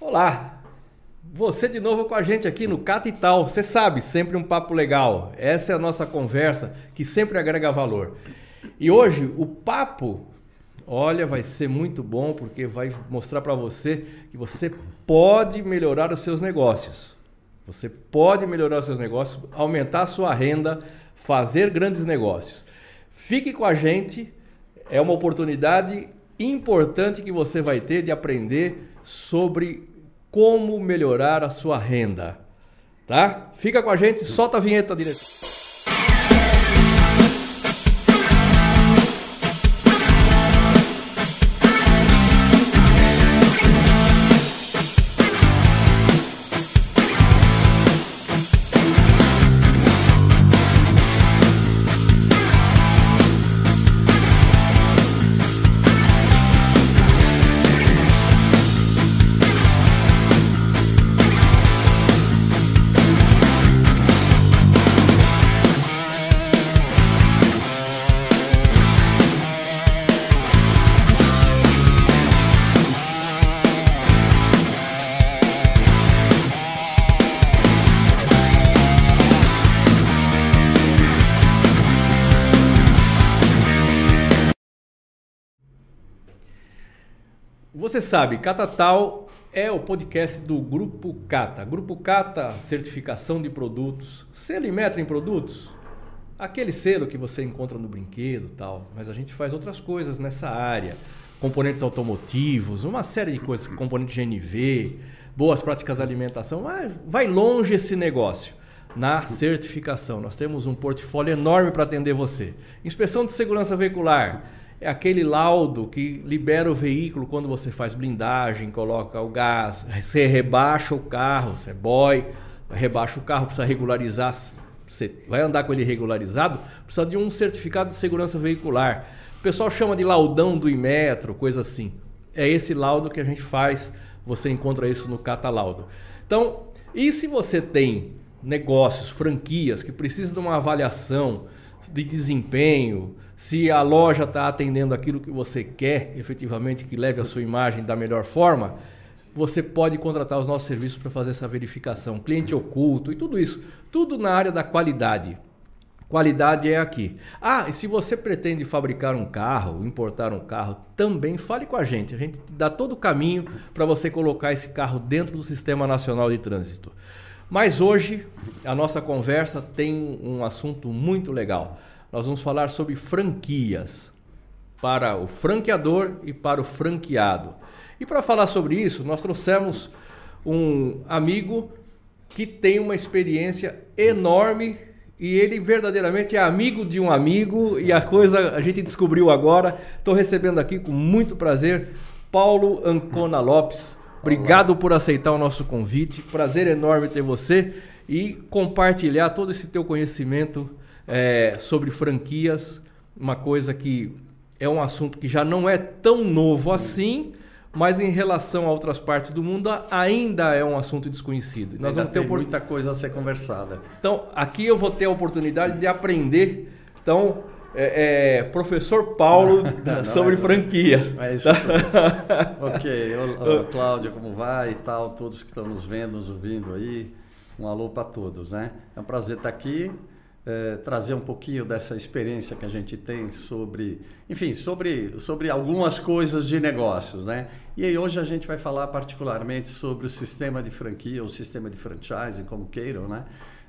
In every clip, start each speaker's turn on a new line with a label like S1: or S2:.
S1: Olá, você de novo com a gente aqui no Cata e Tal. Você sabe, sempre um papo legal. Essa é a nossa conversa que sempre agrega valor. E hoje o papo, olha, vai ser muito bom porque vai mostrar para você que você pode melhorar os seus negócios. Você pode melhorar os seus negócios, aumentar a sua renda, fazer grandes negócios. Fique com a gente, é uma oportunidade importante que você vai ter de aprender sobre como melhorar a sua renda. Tá? Fica com a gente, solta a vinheta direto. Você sabe, Catatal é o podcast do Grupo Cata. Grupo Cata, certificação de produtos. Selo e metro em produtos? Aquele selo que você encontra no brinquedo tal. Mas a gente faz outras coisas nessa área. Componentes automotivos, uma série de coisas, componente GNV, boas práticas de alimentação. vai longe esse negócio na certificação. Nós temos um portfólio enorme para atender você. Inspeção de segurança veicular é aquele laudo que libera o veículo quando você faz blindagem, coloca o gás, você rebaixa o carro, você é boy, rebaixa o carro, precisa regularizar, você vai andar com ele regularizado, precisa de um certificado de segurança veicular. O pessoal chama de laudão do Imetro, coisa assim. É esse laudo que a gente faz, você encontra isso no Catalaudo. Então, e se você tem negócios, franquias que precisam de uma avaliação de desempenho, se a loja está atendendo aquilo que você quer, efetivamente, que leve a sua imagem da melhor forma, você pode contratar os nossos serviços para fazer essa verificação. Cliente oculto e tudo isso. Tudo na área da qualidade. Qualidade é aqui. Ah, e se você pretende fabricar um carro, importar um carro, também fale com a gente. A gente dá todo o caminho para você colocar esse carro dentro do Sistema Nacional de Trânsito. Mas hoje a nossa conversa tem um assunto muito legal nós vamos falar sobre franquias para o franqueador e para o franqueado. E para falar sobre isso, nós trouxemos um amigo que tem uma experiência enorme e ele verdadeiramente é amigo de um amigo e a coisa a gente descobriu agora. Estou recebendo aqui com muito prazer Paulo Ancona Lopes. Obrigado Olá. por aceitar o nosso convite. Prazer enorme ter você e compartilhar todo esse teu conhecimento é, sobre franquias, uma coisa que é um assunto que já não é tão novo assim, mas em relação a outras partes do mundo ainda é um assunto desconhecido.
S2: Nós ainda vamos ter tem muita coisa a ser conversada.
S1: Então, aqui eu vou ter a oportunidade de aprender. Então, é, é, professor Paulo não, sobre é, franquias.
S2: É isso. ok, Olá, Cláudia, como vai e tal, todos que estão nos vendo, nos ouvindo aí. Um alô para todos, né? É um prazer estar aqui é, trazer um pouquinho dessa experiência que a gente tem sobre, enfim, sobre, sobre algumas coisas de negócios, né? E aí hoje a gente vai falar particularmente sobre o sistema de franquia, o sistema de franchising, como queiram, né?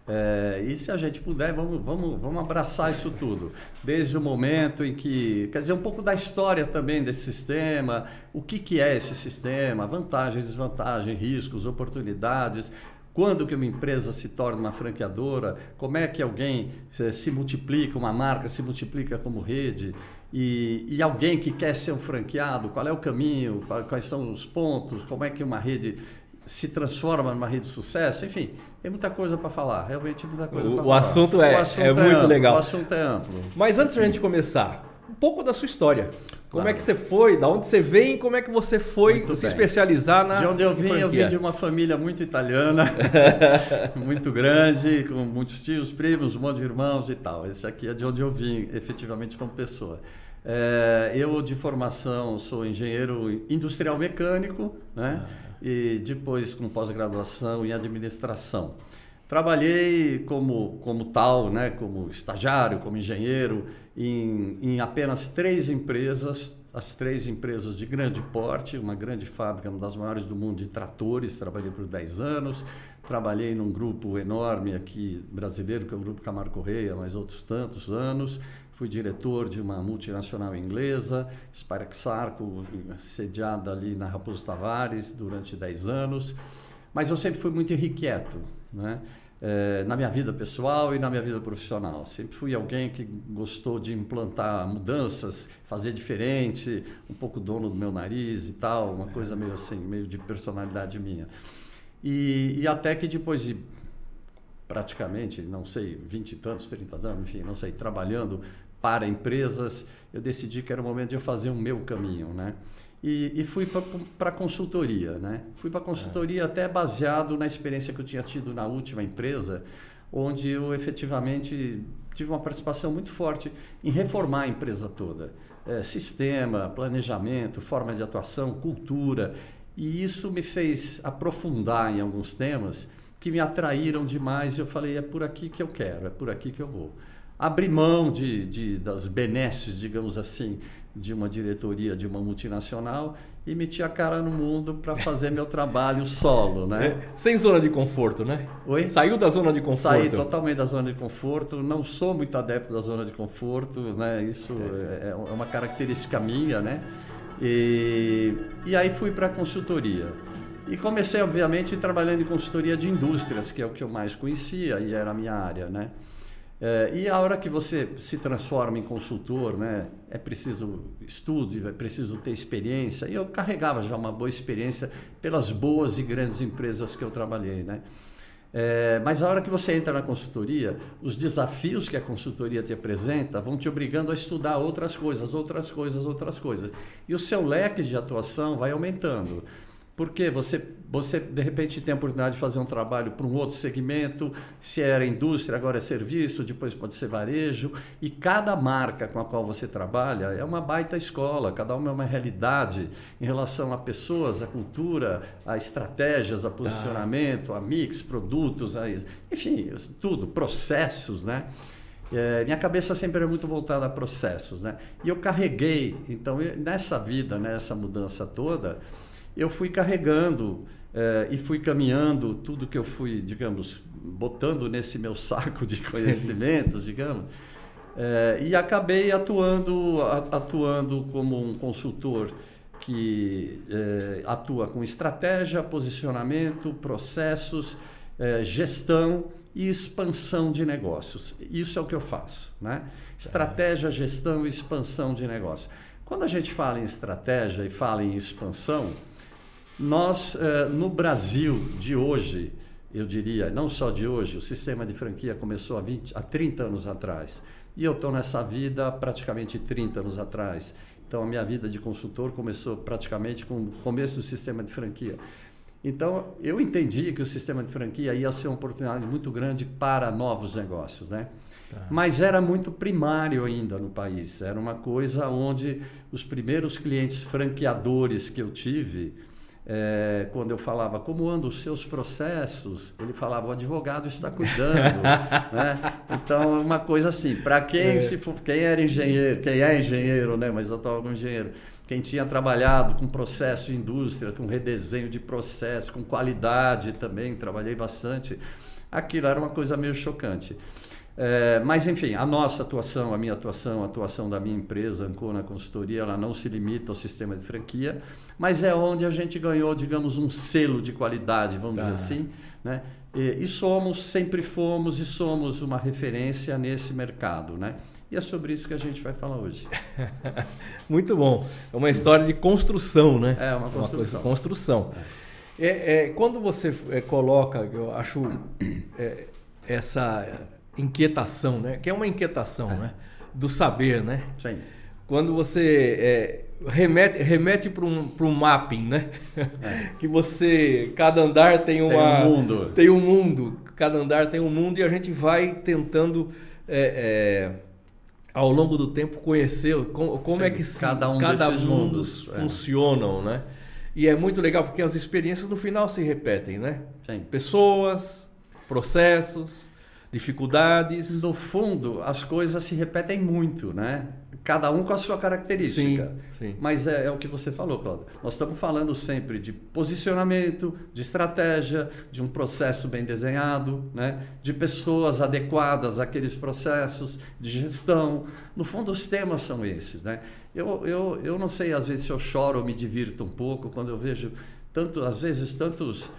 S2: É, e se a gente puder, vamos, vamos, vamos abraçar isso tudo. Desde o momento em que. Quer dizer, um pouco da história também desse sistema, o que, que é esse sistema, vantagens, desvantagens, riscos, oportunidades, quando que uma empresa se torna uma franqueadora? Como é que alguém se multiplica, uma marca se multiplica como rede? E, e alguém que quer ser um franqueado, qual é o caminho? Quais são os pontos? Como é que uma rede se transforma numa rede de sucesso? Enfim, tem muita coisa para falar. Realmente muita coisa para
S1: falar. Assunto é, o assunto é, é muito
S2: amplo,
S1: legal.
S2: O assunto é amplo.
S1: Mas antes de a gente começar, um pouco da sua história. Como claro. é que você foi? Da onde você vem? Como é que você foi muito se bem. especializar na
S2: De onde eu vim, franquia? eu vim de uma família muito italiana, muito grande, com muitos tios, primos, um monte de irmãos e tal. Esse aqui é de onde eu vim, efetivamente, como pessoa. É, eu, de formação, sou engenheiro industrial mecânico, né? Ah. E depois com pós-graduação em administração. Trabalhei como, como tal, né? como estagiário, como engenheiro, em, em apenas três empresas, as três empresas de grande porte, uma grande fábrica, uma das maiores do mundo de tratores, trabalhei por 10 anos, trabalhei num grupo enorme aqui brasileiro, que é o Grupo Camargo Correia, mais outros tantos anos, fui diretor de uma multinacional inglesa, Spiraxarco, sediada ali na Raposo Tavares durante 10 anos, mas eu sempre fui muito irrequieto, né? É, na minha vida pessoal e na minha vida profissional. Sempre fui alguém que gostou de implantar mudanças, fazer diferente, um pouco dono do meu nariz e tal, uma coisa meio assim, meio de personalidade minha. E, e até que depois de praticamente, não sei, 20 e tantos, 30 anos, enfim, não sei, trabalhando para empresas, eu decidi que era o momento de eu fazer o meu caminho, né? E, e fui para a consultoria, né? Fui para a consultoria é. até baseado na experiência que eu tinha tido na última empresa, onde eu efetivamente tive uma participação muito forte em reformar a empresa toda. É, sistema, planejamento, forma de atuação, cultura. E isso me fez aprofundar em alguns temas que me atraíram demais e eu falei, é por aqui que eu quero, é por aqui que eu vou abrir mão de, de, das benesses, digamos assim, de uma diretoria de uma multinacional e meter a cara no mundo para fazer meu trabalho solo, né? É,
S1: sem zona de conforto, né?
S2: Oi?
S1: Saiu da zona de conforto.
S2: Saí totalmente da zona de conforto. Não sou muito adepto da zona de conforto, né? Isso é, é, é uma característica minha, né? E, e aí fui para a consultoria. E comecei, obviamente, trabalhando em consultoria de indústrias, que é o que eu mais conhecia e era a minha área, né? É, e a hora que você se transforma em consultor, né, é preciso estudo, é preciso ter experiência. E eu carregava já uma boa experiência pelas boas e grandes empresas que eu trabalhei. Né? É, mas a hora que você entra na consultoria, os desafios que a consultoria te apresenta vão te obrigando a estudar outras coisas, outras coisas, outras coisas. E o seu leque de atuação vai aumentando. Porque você, você, de repente, tem a oportunidade de fazer um trabalho para um outro segmento, se era indústria, agora é serviço, depois pode ser varejo, e cada marca com a qual você trabalha é uma baita escola, cada uma é uma realidade em relação a pessoas, a cultura, a estratégias, a posicionamento, a mix, produtos, a, enfim, tudo, processos, né? É, minha cabeça sempre era muito voltada a processos, né? E eu carreguei, então, nessa vida, nessa mudança toda, eu fui carregando eh, e fui caminhando tudo que eu fui, digamos, botando nesse meu saco de conhecimentos, digamos, eh, e acabei atuando, atuando como um consultor que eh, atua com estratégia, posicionamento, processos, gestão e expansão de negócios. Isso é o que eu faço, né? Estratégia, gestão e expansão de negócios. Quando a gente fala em estratégia e fala em expansão, nós, eh, no Brasil de hoje, eu diria, não só de hoje, o sistema de franquia começou há, 20, há 30 anos atrás. E eu estou nessa vida praticamente 30 anos atrás. Então, a minha vida de consultor começou praticamente com o começo do sistema de franquia. Então, eu entendi que o sistema de franquia ia ser uma oportunidade muito grande para novos negócios, né? Tá. Mas era muito primário ainda no país. Era uma coisa onde os primeiros clientes franqueadores que eu tive, é, quando eu falava como andam os seus processos, ele falava o advogado está cuidando, né? Então uma coisa assim, para quem é. se for, quem era engenheiro, quem é engenheiro, né? Mas eu estava como engenheiro, quem tinha trabalhado com processo de indústria, com redesenho de processo, com qualidade também, trabalhei bastante. Aquilo era uma coisa meio chocante. É, mas, enfim, a nossa atuação, a minha atuação, a atuação da minha empresa, Ancona Consultoria, ela não se limita ao sistema de franquia, mas é onde a gente ganhou, digamos, um selo de qualidade, vamos tá. dizer assim. Né? E, e, somos, sempre fomos e somos uma referência nesse mercado. Né? E é sobre isso que a gente vai falar hoje.
S1: Muito bom. É uma história de construção, né?
S2: É uma construção.
S1: Uma construção. É, é, quando você é, coloca, eu acho é, essa inquietação, né? Que é uma inquietação, é. né? Do saber, né?
S2: Sim.
S1: Quando você é, remete remete para um, um mapping, né? É. que você cada andar tem uma
S2: tem um mundo,
S1: tem um mundo, cada andar tem um mundo e a gente vai tentando é, é ao longo do tempo conheceu como, como é que
S2: cada um cada desses mundos
S1: é. funcionam, né? E é muito legal porque as experiências no final se repetem, né? Sim. Pessoas, processos, dificuldades.
S2: No fundo, as coisas se repetem muito, né? Cada um com a sua característica. Sim, sim. Mas é, é, o que você falou, Cláudio. Nós estamos falando sempre de posicionamento, de estratégia, de um processo bem desenhado, né? de pessoas adequadas àqueles processos, de gestão. No fundo, os temas são esses. Né? Eu, eu, eu não sei, às vezes, se eu choro ou me divirto um pouco quando eu vejo, tanto, às vezes, tantos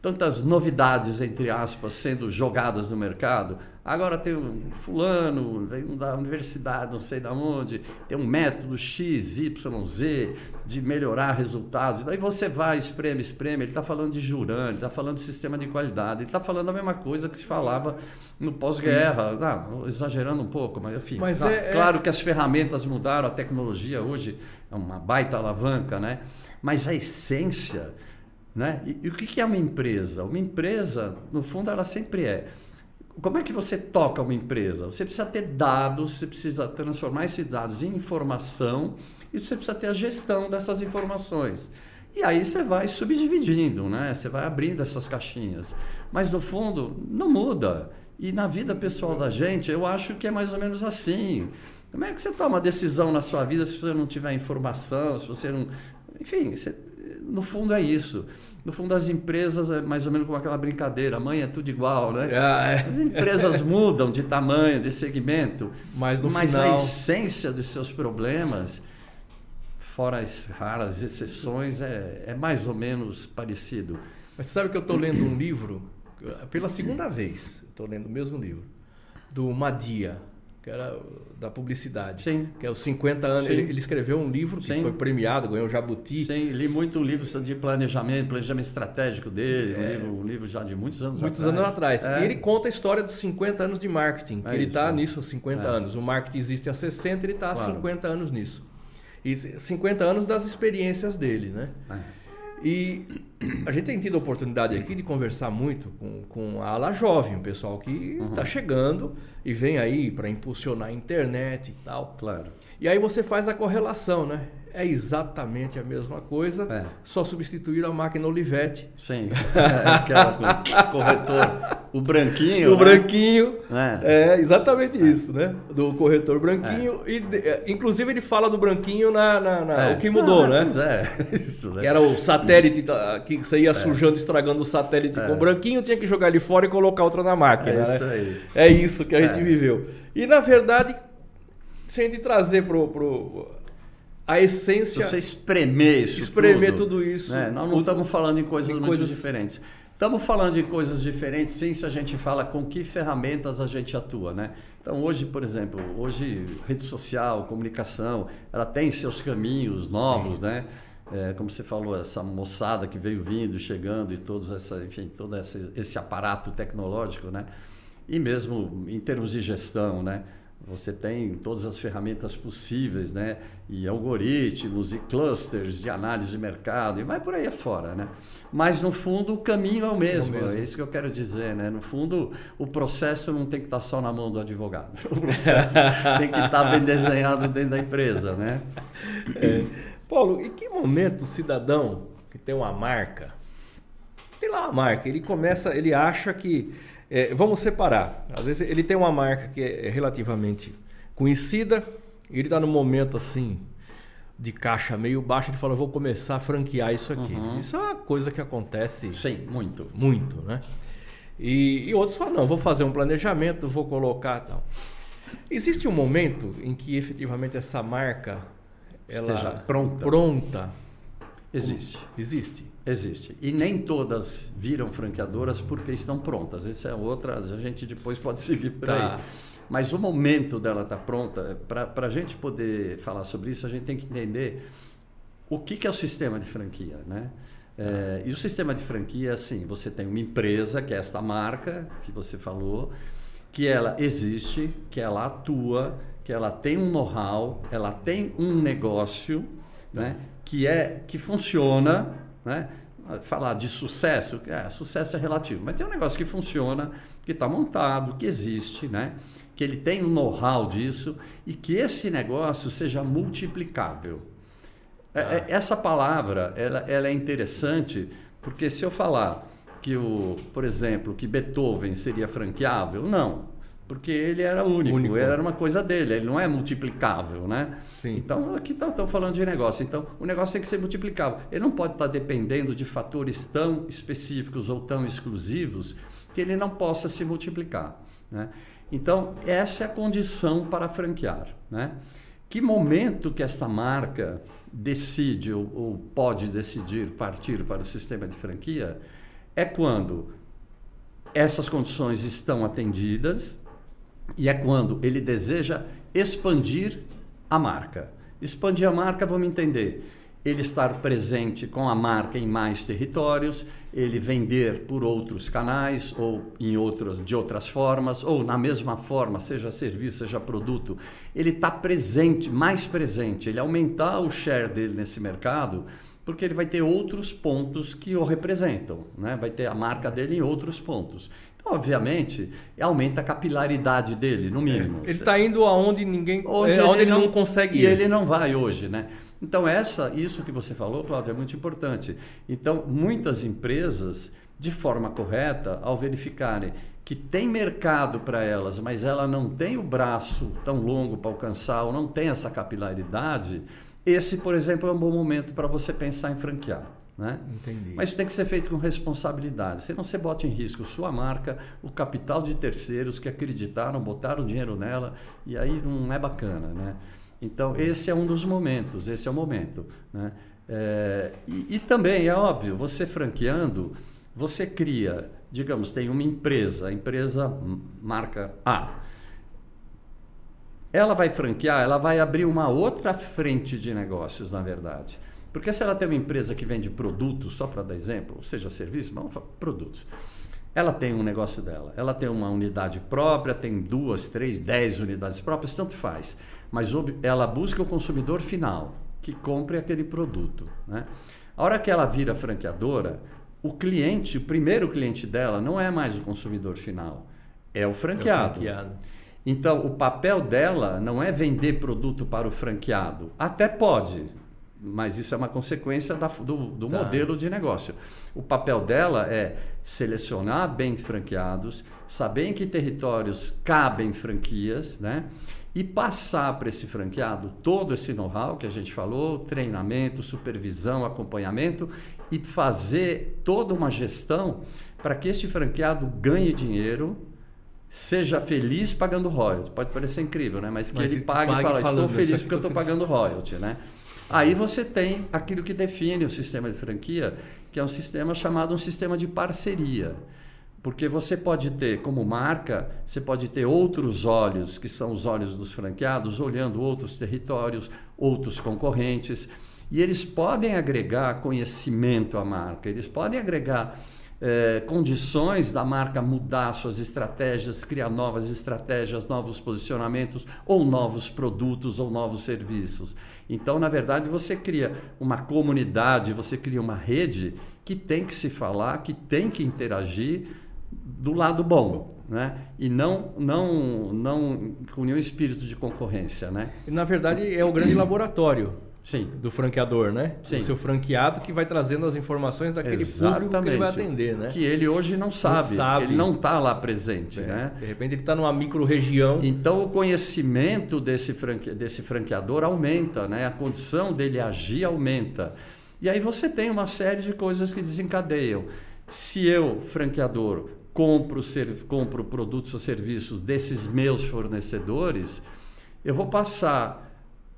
S2: tantas novidades, entre aspas, sendo jogadas no mercado. Agora tem um fulano, vem da universidade, não sei de onde, tem um método X, Y, Z de melhorar resultados. Daí você vai, espreme, espreme. Ele está falando de Juran, ele está falando de sistema de qualidade, ele está falando a mesma coisa que se falava no pós-guerra. Ah, exagerando um pouco, mas enfim. Mas ah, é, claro é... que as ferramentas mudaram, a tecnologia hoje é uma baita alavanca, né? Mas a essência né? E, e o que é uma empresa? Uma empresa, no fundo, ela sempre é. Como é que você toca uma empresa? Você precisa ter dados, você precisa transformar esses dados em informação e você precisa ter a gestão dessas informações. E aí você vai subdividindo, né? Você vai abrindo essas caixinhas. Mas no fundo, não muda. E na vida pessoal da gente, eu acho que é mais ou menos assim. Como é que você toma decisão na sua vida se você não tiver informação, se você não. Enfim, você... no fundo é isso. No fundo, as empresas é mais ou menos como aquela brincadeira, mãe é tudo igual, né? Ah, é. As empresas mudam de tamanho, de segmento, mas, no mas final... a essência dos seus problemas, fora as raras exceções, é, é mais ou menos parecido.
S1: Mas sabe que eu estou lendo um livro, pela segunda vez, estou lendo o mesmo livro, do Madia, que era da publicidade. Sim. Que é os 50 anos. Ele, ele, escreveu um livro que Sim. foi premiado, ganhou o Jabuti.
S2: Sim, li muito livro de planejamento, planejamento estratégico dele, é. um, livro, um livro já de muitos anos
S1: muitos atrás. Muitos anos atrás. É. E ele conta a história dos 50 anos de marketing. É ele está nisso há 50 é. anos. O marketing existe há 60, ele está há claro. 50 anos nisso. E 50 anos das experiências dele, né? É. E a gente tem tido a oportunidade aqui de conversar muito com, com a ala jovem, o pessoal que está uhum. chegando e vem aí para impulsionar a internet e tal.
S2: Claro.
S1: E aí você faz a correlação, né? é exatamente a mesma coisa, é. só substituir a máquina Olivetti.
S2: Sim, é, aquela corretor, o branquinho.
S1: O né? branquinho, é. é exatamente isso, né? Do corretor branquinho. É. E, é, inclusive ele fala do branquinho na, na, na é. o que mudou, ah, né?
S2: Pois é, isso, né?
S1: Era o satélite que você ia sujando, estragando o satélite com o branquinho, tinha que jogar ele fora e colocar outro na máquina. É isso né? aí. É isso que a gente viveu. E na verdade, se a gente trazer pro, pro a essência.
S2: Se você espremer isso.
S1: Espremer tudo, tudo isso.
S2: Né? Nós não estamos falando em coisas em muito coisas... diferentes. Estamos falando de coisas diferentes, sim, se a gente fala com que ferramentas a gente atua, né? Então, hoje, por exemplo, hoje, rede social, comunicação, ela tem seus caminhos novos, sim. né? É, como você falou, essa moçada que veio vindo, chegando e todos essa, enfim, todo esse, esse aparato tecnológico, né? E mesmo em termos de gestão, né? Você tem todas as ferramentas possíveis, né? E algoritmos e clusters de análise de mercado e vai por aí afora, né? Mas no fundo o caminho é o mesmo, é, o mesmo. é isso que eu quero dizer, né? No fundo o processo não tem que estar só na mão do advogado, o processo tem que estar bem desenhado dentro da empresa, né?
S1: É. Paulo, em que momento o cidadão que tem uma marca, tem lá uma marca, ele começa, ele acha que é, vamos separar. Às vezes ele tem uma marca que é relativamente conhecida, e ele está num momento assim de caixa meio baixo, ele fala, vou começar a franquear isso aqui. Uhum. Isso é uma coisa que acontece.
S2: Sim, muito.
S1: Muito, né? E, e outros falam, não, vou fazer um planejamento, vou colocar tal. Existe um momento em que efetivamente essa marca ela esteja pronta. pronta.
S2: Existe.
S1: Existe.
S2: Existe. E nem todas viram franqueadoras porque estão prontas. Essa é outra, a gente depois pode seguir por tá. aí. Mas o momento dela estar tá pronta, para a gente poder falar sobre isso, a gente tem que entender o que, que é o sistema de franquia. Né? É, e o sistema de franquia, assim, você tem uma empresa, que é esta marca que você falou, que ela existe, que ela atua, que ela tem um know-how, ela tem um negócio, né? que é que funciona né? Falar de sucesso, é, sucesso é relativo, mas tem um negócio que funciona, que está montado, que existe, né? que ele tem um know-how disso e que esse negócio seja multiplicável. Ah. Essa palavra ela, ela é interessante porque se eu falar que o, por exemplo, que Beethoven seria franqueável, não porque ele era único, único. era uma coisa dele, ele não é multiplicável, né? Sim. Então, aqui estamos tá, falando de negócio. Então, o negócio tem que ser multiplicável. Ele não pode estar tá dependendo de fatores tão específicos ou tão exclusivos que ele não possa se multiplicar. Né? Então, essa é a condição para franquear. Né? Que momento que esta marca decide ou, ou pode decidir partir para o sistema de franquia é quando essas condições estão atendidas, e é quando ele deseja expandir a marca. Expandir a marca, vamos entender. Ele estar presente com a marca em mais territórios, ele vender por outros canais ou em outras, de outras formas, ou na mesma forma, seja serviço, seja produto. Ele está presente, mais presente, ele aumentar o share dele nesse mercado, porque ele vai ter outros pontos que o representam, né? vai ter a marca dele em outros pontos obviamente, aumenta a capilaridade dele, no mínimo.
S1: É, ele está indo aonde ninguém, onde, é, ele, ele não, não, consegue
S2: ir. E ele não vai hoje, né? Então essa, isso que você falou, Cláudio, é muito importante. Então muitas empresas, de forma correta, ao verificarem que tem mercado para elas, mas ela não tem o braço tão longo para alcançar ou não tem essa capilaridade, esse, por exemplo, é um bom momento para você pensar em franquear. Né? Entendi. Mas isso tem que ser feito com responsabilidade. Se não você bota em risco sua marca, o capital de terceiros que acreditaram, botaram dinheiro nela, e aí não é bacana. Né? Então, esse é um dos momentos, esse é o momento. Né? É, e, e também, é óbvio, você franqueando, você cria, digamos, tem uma empresa, a empresa marca A. Ela vai franquear, ela vai abrir uma outra frente de negócios, na verdade. Porque se ela tem uma empresa que vende produtos, só para dar exemplo, seja serviço, vamos falar produtos. Ela tem um negócio dela, ela tem uma unidade própria, tem duas, três, dez unidades próprias, tanto faz. Mas ela busca o consumidor final, que compre aquele produto. Né? A hora que ela vira franqueadora, o cliente, o primeiro cliente dela, não é mais o consumidor final, é o franqueado. É o franqueado. Então, o papel dela não é vender produto para o franqueado. Até pode, mas isso é uma consequência da, do, do tá. modelo de negócio. O papel dela é selecionar bem franqueados, saber em que territórios cabem franquias, né? E passar para esse franqueado todo esse know-how que a gente falou, treinamento, supervisão, acompanhamento e fazer toda uma gestão para que esse franqueado ganhe dinheiro, seja feliz pagando royalty. Pode parecer incrível, né? Mas que Mas ele pague, pague e fala, estou feliz porque eu estou pagando royalty, né? Aí você tem aquilo que define o sistema de franquia, que é um sistema chamado um sistema de parceria. Porque você pode ter, como marca, você pode ter outros olhos, que são os olhos dos franqueados, olhando outros territórios, outros concorrentes, e eles podem agregar conhecimento à marca, eles podem agregar é, condições da marca mudar suas estratégias, criar novas estratégias, novos posicionamentos, ou novos produtos ou novos serviços. Então, na verdade, você cria uma comunidade, você cria uma rede que tem que se falar, que tem que interagir do lado bom. Né? E não, não, não com nenhum espírito de concorrência. Né?
S1: Na verdade, é o grande laboratório
S2: Sim.
S1: do franqueador, né?
S2: Sim.
S1: O seu franqueado que vai trazendo as informações daquele Exatamente. público que ele vai atender, né?
S2: Que ele hoje não sabe, não sabe. ele não está lá presente, é. né?
S1: De repente ele está numa micro-região.
S2: Então o conhecimento desse, franque... desse franqueador aumenta, né? A condição dele agir aumenta. E aí você tem uma série de coisas que desencadeiam. Se eu, franqueador, compro, ser... compro produtos ou serviços desses meus fornecedores, eu vou passar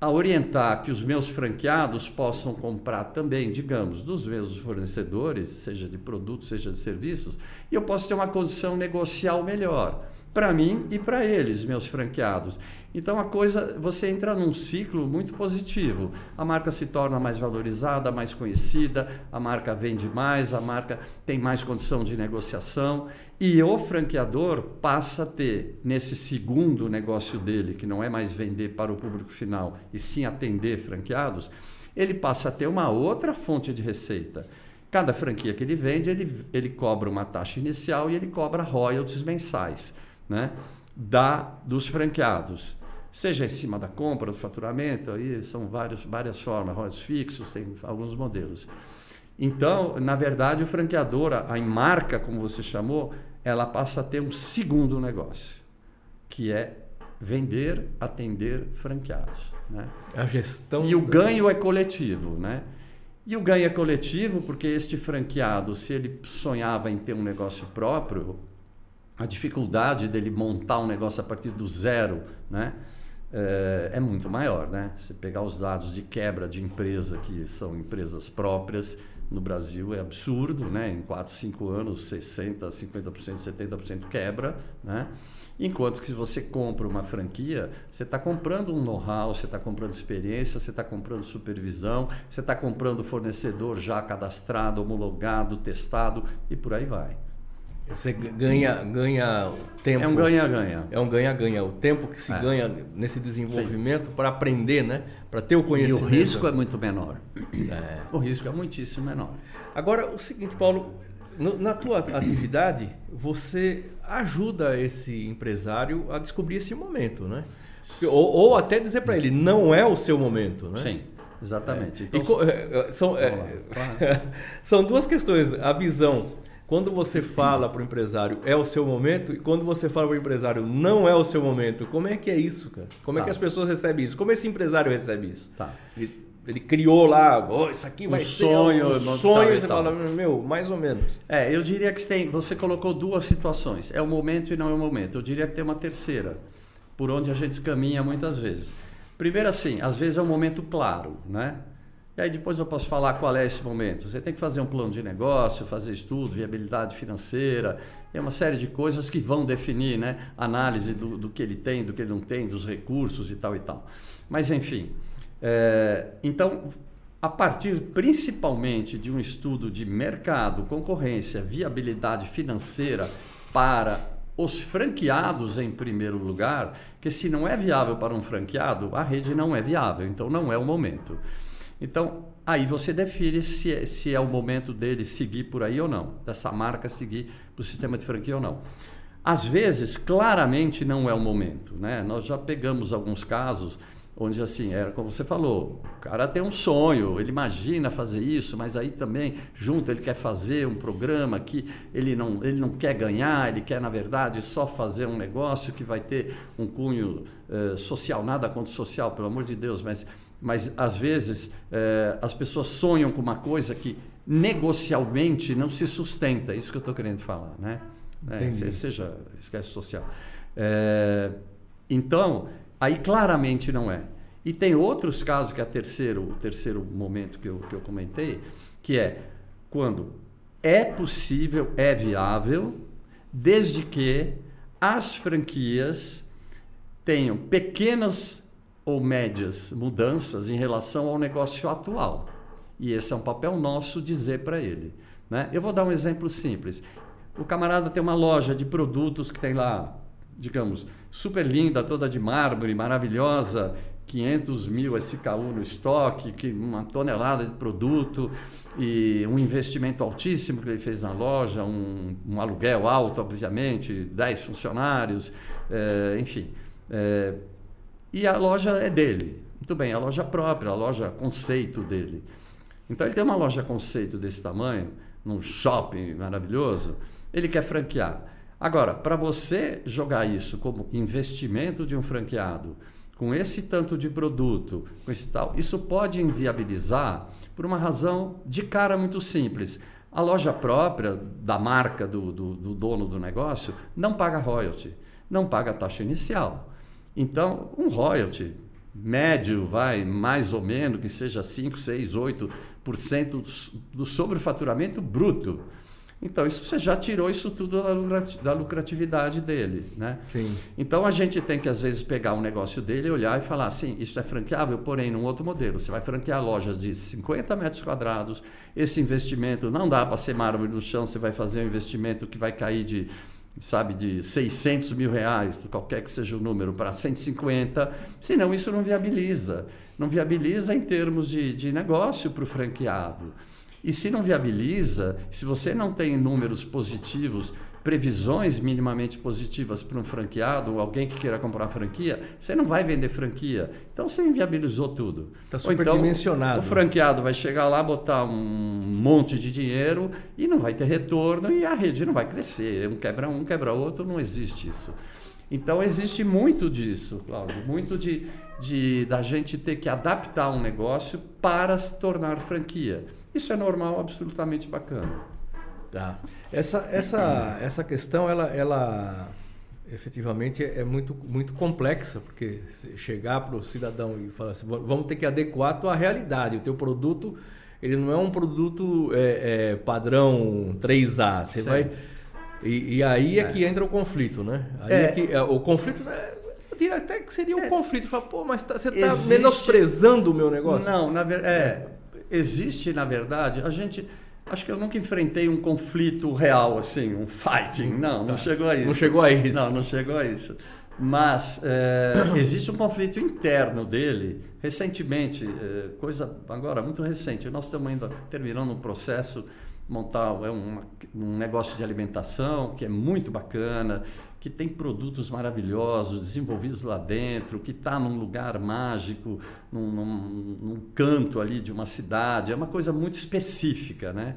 S2: a orientar que os meus franqueados possam comprar também, digamos, dos mesmos fornecedores, seja de produtos, seja de serviços, e eu posso ter uma condição negocial melhor para mim e para eles, meus franqueados. Então a coisa, você entra num ciclo muito positivo. A marca se torna mais valorizada, mais conhecida, a marca vende mais, a marca tem mais condição de negociação e o franqueador passa a ter nesse segundo negócio dele, que não é mais vender para o público final e sim atender franqueados, ele passa a ter uma outra fonte de receita Cada franquia que ele vende, ele, ele cobra uma taxa inicial e ele cobra royalties mensais né, da, dos franqueados. Seja em cima da compra, do faturamento, aí são vários, várias formas, royalties fixos, tem alguns modelos. Então, na verdade, o franqueador, a, marca, como você chamou, ela passa a ter um segundo negócio, que é vender, atender franqueados. Né?
S1: A gestão.
S2: E o ganho é coletivo. Né? E o ganho é coletivo porque este franqueado, se ele sonhava em ter um negócio próprio, a dificuldade dele montar um negócio a partir do zero né? é, é muito maior. Né? Você pegar os dados de quebra de empresa, que são empresas próprias, no Brasil é absurdo, né? Em 4, 5 anos, 60, 50%, 70% quebra, né? Enquanto que se você compra uma franquia, você está comprando um know-how, você está comprando experiência, você está comprando supervisão, você está comprando fornecedor já cadastrado, homologado, testado e por aí vai.
S1: Você ganha, ganha tempo.
S2: É um ganha-ganha.
S1: É um ganha-ganha. O tempo que se é. ganha nesse desenvolvimento para aprender, né? Para ter o conhecimento.
S2: E o risco é muito menor. É. O risco é muitíssimo menor.
S1: Agora, o seguinte, Paulo, na tua atividade, você ajuda esse empresário a descobrir esse momento, né? Ou, ou até dizer para ele, não é o seu momento, né?
S2: Sim. Exatamente. É.
S1: Então, e, são, é, são duas questões. A visão quando você fala para o empresário é o seu momento e quando você fala para o empresário não é o seu momento, como é que é isso, cara? Como tá. é que as pessoas recebem isso? Como esse empresário recebe isso?
S2: Tá.
S1: Ele, ele criou lá, oh, isso aqui vai um ser sonho, um sonho, você fala, meu, mais ou menos.
S2: É, eu diria que tem, você colocou duas situações, é o momento e não é o momento. Eu diria que tem uma terceira, por onde a gente caminha muitas vezes. Primeiro assim, às vezes é um momento claro, né? E aí depois eu posso falar qual é esse momento. Você tem que fazer um plano de negócio, fazer estudo, viabilidade financeira, tem uma série de coisas que vão definir, né? Análise do, do que ele tem, do que ele não tem, dos recursos e tal e tal. Mas enfim, é, então a partir principalmente de um estudo de mercado, concorrência, viabilidade financeira para os franqueados em primeiro lugar, que se não é viável para um franqueado, a rede não é viável, então não é o momento. Então, aí você define se é, se é o momento dele seguir por aí ou não, dessa marca seguir para o sistema de franquia ou não. Às vezes, claramente não é o momento. Né? Nós já pegamos alguns casos onde assim, era como você falou, o cara tem um sonho, ele imagina fazer isso, mas aí também junto ele quer fazer um programa que ele não, ele não quer ganhar, ele quer na verdade só fazer um negócio que vai ter um cunho eh, social, nada contra o social, pelo amor de Deus, mas mas às vezes é, as pessoas sonham com uma coisa que negocialmente não se sustenta. Isso que eu estou querendo falar, né? É, seja esquece social. É, então, aí claramente não é. E tem outros casos, que é terceiro, o terceiro momento que eu, que eu comentei, que é quando é possível, é viável, desde que as franquias tenham pequenas ou médias mudanças em relação ao negócio atual. E esse é um papel nosso dizer para ele. Né? Eu vou dar um exemplo simples. O camarada tem uma loja de produtos que tem lá, digamos, super linda, toda de mármore, maravilhosa, 500 mil SKU no estoque, que uma tonelada de produto e um investimento altíssimo que ele fez na loja, um, um aluguel alto, obviamente, 10 funcionários, é, enfim. É, e a loja é dele. Muito bem, a loja própria, a loja conceito dele. Então ele tem uma loja conceito desse tamanho, num shopping maravilhoso, ele quer franquear. Agora, para você jogar isso como investimento de um franqueado, com esse tanto de produto, com esse tal, isso pode inviabilizar por uma razão de cara muito simples. A loja própria da marca do, do, do dono do negócio não paga royalty, não paga taxa inicial. Então, um royalty médio, vai, mais ou menos, que seja 5, 6, 8% do sobrefaturamento bruto. Então, isso você já tirou isso tudo da lucratividade dele. Né?
S1: Sim.
S2: Então, a gente tem que, às vezes, pegar um negócio dele, olhar e falar assim, isso é franqueável, porém, num outro modelo. Você vai franquear lojas de 50 metros quadrados, esse investimento não dá para ser mármore no chão, você vai fazer um investimento que vai cair de sabe, de 600 mil reais, qualquer que seja o número, para 150, senão isso não viabiliza. Não viabiliza em termos de, de negócio para o franqueado. E se não viabiliza, se você não tem números positivos, previsões minimamente positivas para um franqueado, ou alguém que queira comprar franquia, você não vai vender franquia. Então você inviabilizou tudo.
S1: Está superdimensionado.
S2: Então, o franqueado vai chegar lá, botar um monte de dinheiro e não vai ter retorno e a rede não vai crescer. Um quebra um, quebra outro, não existe isso. Então existe muito disso, Cláudio, muito de, de da gente ter que adaptar um negócio para se tornar franquia. Isso é normal, absolutamente bacana.
S1: Tá. Essa, essa, essa questão, ela, ela efetivamente é muito, muito complexa, porque chegar para o cidadão e falar assim, vamos ter que adequar a tua realidade, o teu produto, ele não é um produto é, é, padrão 3A, você vai... E, e, aí é, é, que entra o conflito, né? Aí é, é que é, o conflito né, até que seria um é. conflito. Fala, pô, mas tá, você está menosprezando o meu negócio?
S2: Não, na verdade, é, existe na verdade. A gente, Acho que eu nunca enfrentei um conflito real, assim, um fighting. Não, não tá. chegou a isso.
S1: Não chegou a isso.
S2: Não, não chegou a isso. Mas é, existe um conflito interno dele. Recentemente, é, coisa agora muito recente, nós estamos ainda terminando um processo montar é um, um negócio de alimentação que é muito bacana que tem produtos maravilhosos desenvolvidos lá dentro, que está num lugar mágico, num, num, num, canto ali de uma cidade, é uma coisa muito específica, né?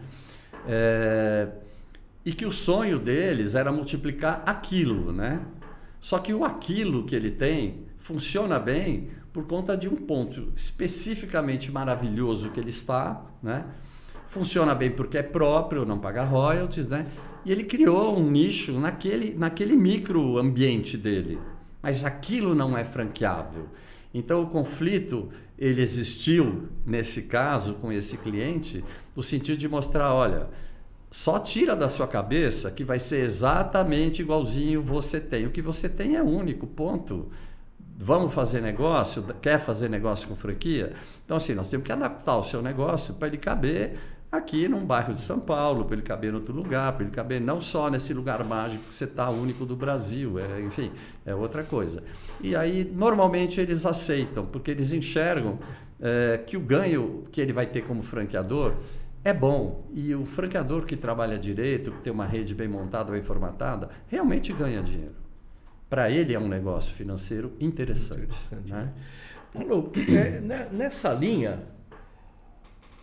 S2: É, e que o sonho deles era multiplicar aquilo, né? Só que o aquilo que ele tem funciona bem por conta de um ponto especificamente maravilhoso que ele está, né? Funciona bem porque é próprio, não paga royalties, né? E ele criou um nicho naquele, naquele micro ambiente dele. Mas aquilo não é franqueável. Então o conflito ele existiu nesse caso com esse cliente no sentido de mostrar, olha, só tira da sua cabeça que vai ser exatamente igualzinho você tem. O que você tem é único, ponto. Vamos fazer negócio? Quer fazer negócio com franquia? Então, assim, nós temos que adaptar o seu negócio para ele caber aqui num bairro de São Paulo, para ele caber em outro lugar, para ele caber não só nesse lugar mágico que você está único do Brasil, é, enfim, é outra coisa. E aí, normalmente, eles aceitam, porque eles enxergam é, que o ganho que ele vai ter como franqueador é bom. E o franqueador que trabalha direito, que tem uma rede bem montada, bem formatada, realmente ganha dinheiro. Para ele é um negócio financeiro interessante. interessante né? Né?
S1: Paulo, é, né, nessa linha,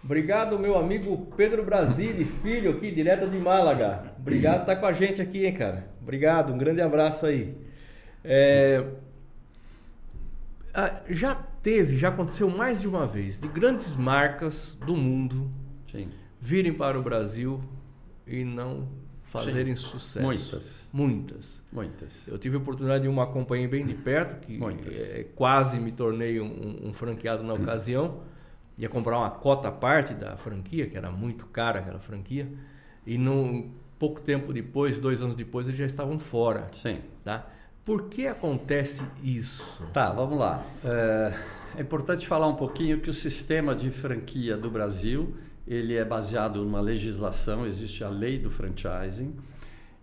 S1: Obrigado, meu amigo Pedro Brasile, filho aqui, direto de Málaga. Obrigado por estar com a gente aqui, hein, cara. Obrigado, um grande abraço aí. É... Ah, já teve, já aconteceu mais de uma vez, de grandes marcas do mundo Sim. virem para o Brasil e não fazerem Sim. sucesso.
S2: Muitas.
S1: Muitas.
S2: Muitas.
S1: Eu tive a oportunidade de uma acompanhar bem de perto, que é, quase me tornei um, um franqueado na ocasião ia comprar uma cota à parte da franquia, que era muito cara aquela franquia, e num pouco tempo depois, dois anos depois, eles já estavam fora.
S2: Sim.
S1: Tá? Por que acontece isso?
S2: Tá, vamos lá. É, é importante falar um pouquinho que o sistema de franquia do Brasil ele é baseado numa legislação, existe a lei do franchising,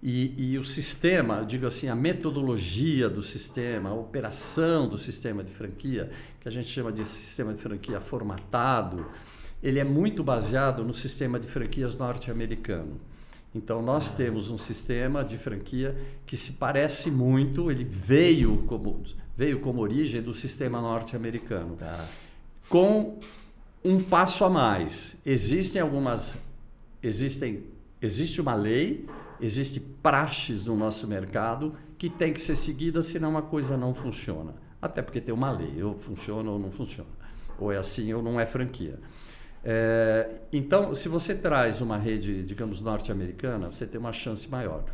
S2: e, e, o sistema, digo assim, a metodologia do sistema, a operação do sistema de franquia, que a gente chama de sistema de franquia formatado, ele é muito baseado no sistema de franquias norte-americano. Então, nós temos um sistema de franquia que se parece muito, ele veio como, veio como origem do sistema norte-americano, tá. com um passo a mais. Existem algumas. Existem, existe uma lei Existe praxes no nosso mercado que tem que ser seguida, senão uma coisa não funciona. Até porque tem uma lei, ou funciona ou não funciona. Ou é assim ou não é franquia. É, então, se você traz uma rede, digamos, norte-americana, você tem uma chance maior.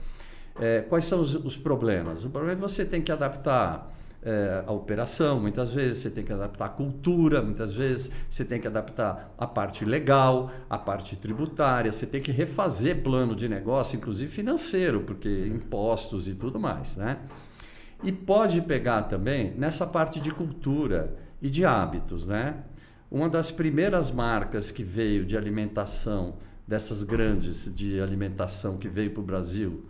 S2: É, quais são os, os problemas? O problema é que você tem que adaptar é, a operação, muitas vezes você tem que adaptar a cultura, muitas vezes você tem que adaptar a parte legal, a parte tributária, você tem que refazer plano de negócio, inclusive financeiro, porque impostos e tudo mais, né? E pode pegar também nessa parte de cultura e de hábitos, né? Uma das primeiras marcas que veio de alimentação, dessas grandes de alimentação que veio para o Brasil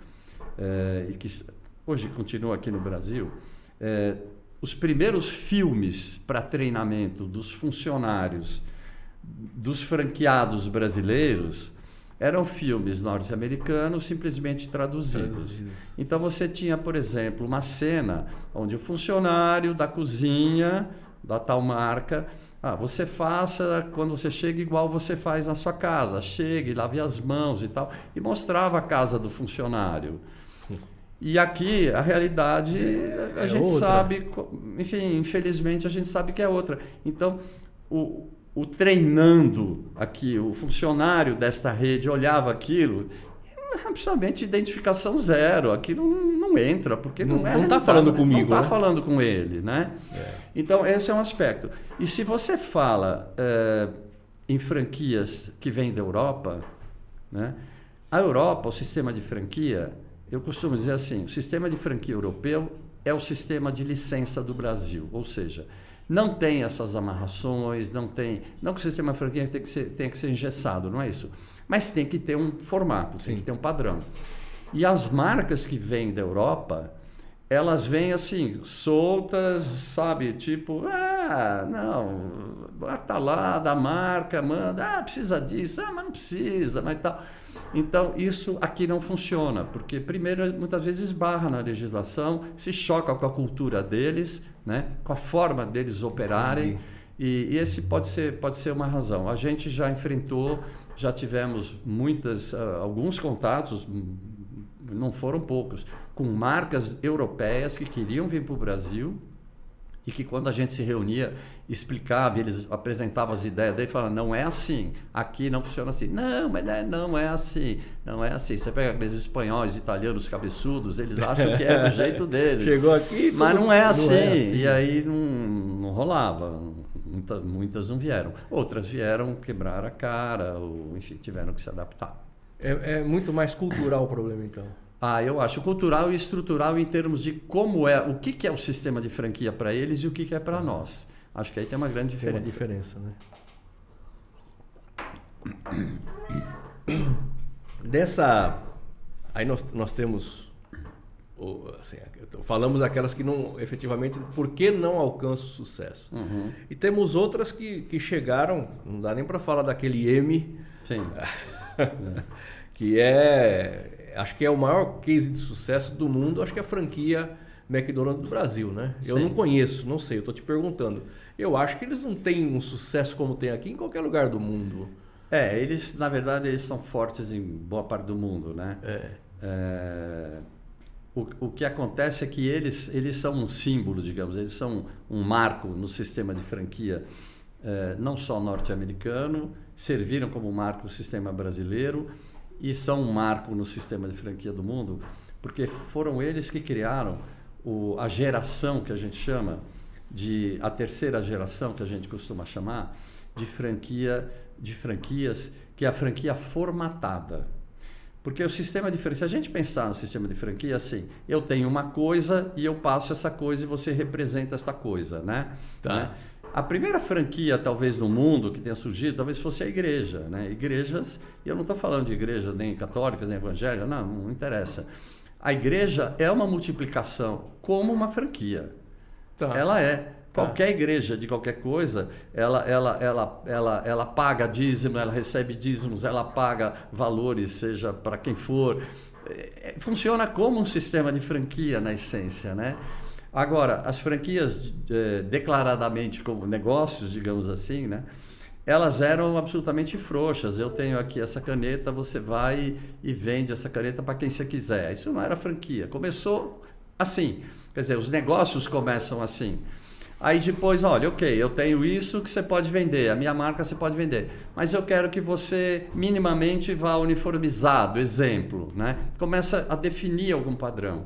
S2: é, e que hoje continua aqui no Brasil, é, os primeiros filmes para treinamento dos funcionários dos franqueados brasileiros eram filmes norte-americanos simplesmente traduzidos. traduzidos. Então você tinha, por exemplo, uma cena onde o funcionário da cozinha da tal marca ah, você faça quando você chega igual você faz na sua casa. Chegue, lave as mãos e tal. E mostrava a casa do funcionário. E aqui a realidade a é gente outra. sabe, enfim, infelizmente a gente sabe que é outra. Então, o, o treinando aqui, o funcionário desta rede olhava aquilo absolutamente identificação zero. Aqui não, não entra, porque não, não é.
S1: Não está falando comigo. Não
S2: está né? falando com ele, né? É. Então, esse é um aspecto. E se você fala é, em franquias que vêm da Europa, né? a Europa, o sistema de franquia, eu costumo dizer assim: o sistema de franquia europeu é o sistema de licença do Brasil. Ou seja, não tem essas amarrações, não tem. Não que o sistema de franquia tenha que ser, tenha que ser engessado, não é isso mas tem que ter um formato, Sim. tem que ter um padrão. E as marcas que vêm da Europa, elas vêm assim, soltas, sabe? Tipo, ah, não, tá lá da marca, manda, ah, precisa disso, ah, mas não precisa, mas tal. Então, isso aqui não funciona, porque, primeiro, muitas vezes barra na legislação, se choca com a cultura deles, né? com a forma deles operarem, e, e esse pode ser, pode ser uma razão. A gente já enfrentou já tivemos muitas, uh, alguns contatos, não foram poucos, com marcas europeias que queriam vir para o Brasil e que quando a gente se reunia, explicava, eles apresentavam as ideias, daí falavam, não é assim, aqui não funciona assim. Não, mas é, não é assim, não é assim. Você pega aqueles espanhóis, italianos, cabeçudos, eles acham que é do jeito deles.
S1: Chegou aqui...
S2: Mas não é, assim, não é assim, e aí não, não rolava. Muita, muitas não vieram. Outras vieram quebrar a cara, ou enfim, tiveram que se adaptar.
S1: É, é muito mais cultural o problema, então.
S2: Ah, eu acho cultural e estrutural em termos de como é, o que, que é o sistema de franquia para eles e o que, que é para nós. Acho que aí tem uma grande diferença. Tem
S1: uma diferença, né? Dessa. Aí nós, nós temos assim, falamos aquelas que não efetivamente por que não alcançam sucesso uhum. e temos outras que, que chegaram não dá nem para falar daquele M que é acho que é o maior case de sucesso do mundo acho que é a franquia McDonald's do Brasil né Sim. eu não conheço não sei eu estou te perguntando eu acho que eles não têm um sucesso como tem aqui em qualquer lugar do mundo
S2: é eles na verdade eles são fortes em boa parte do mundo né é. É o, o que acontece é que eles, eles são um símbolo, digamos, eles são um marco no sistema de franquia, eh, não só norte-americano, serviram como marco no sistema brasileiro e são um marco no sistema de franquia do mundo, porque foram eles que criaram o, a geração que a gente chama de a terceira geração que a gente costuma chamar de franquia de franquias que é a franquia formatada. Porque o sistema de franquia, se a gente pensar no sistema de franquia assim, eu tenho uma coisa e eu passo essa coisa e você representa esta coisa, né? Tá. Né? A primeira franquia, talvez, no mundo que tenha surgido, talvez fosse a igreja, né? Igrejas, e eu não estou falando de igrejas nem católicas, nem evangélicas, não, não interessa. A igreja é uma multiplicação como uma franquia. Tá. Ela é. Tá. Qualquer igreja de qualquer coisa, ela, ela, ela, ela, ela paga dízimo, ela recebe dízimos, ela paga valores, seja para quem for. É, funciona como um sistema de franquia na essência, né? Agora, as franquias é, declaradamente como negócios, digamos assim, né? Elas eram absolutamente frouxas. Eu tenho aqui essa caneta, você vai e vende essa caneta para quem você quiser. Isso não era franquia. Começou assim. Quer dizer, os negócios começam assim. Aí depois, olha, ok, eu tenho isso que você pode vender, a minha marca você pode vender, mas eu quero que você minimamente vá uniformizado, exemplo, né? Começa a definir algum padrão.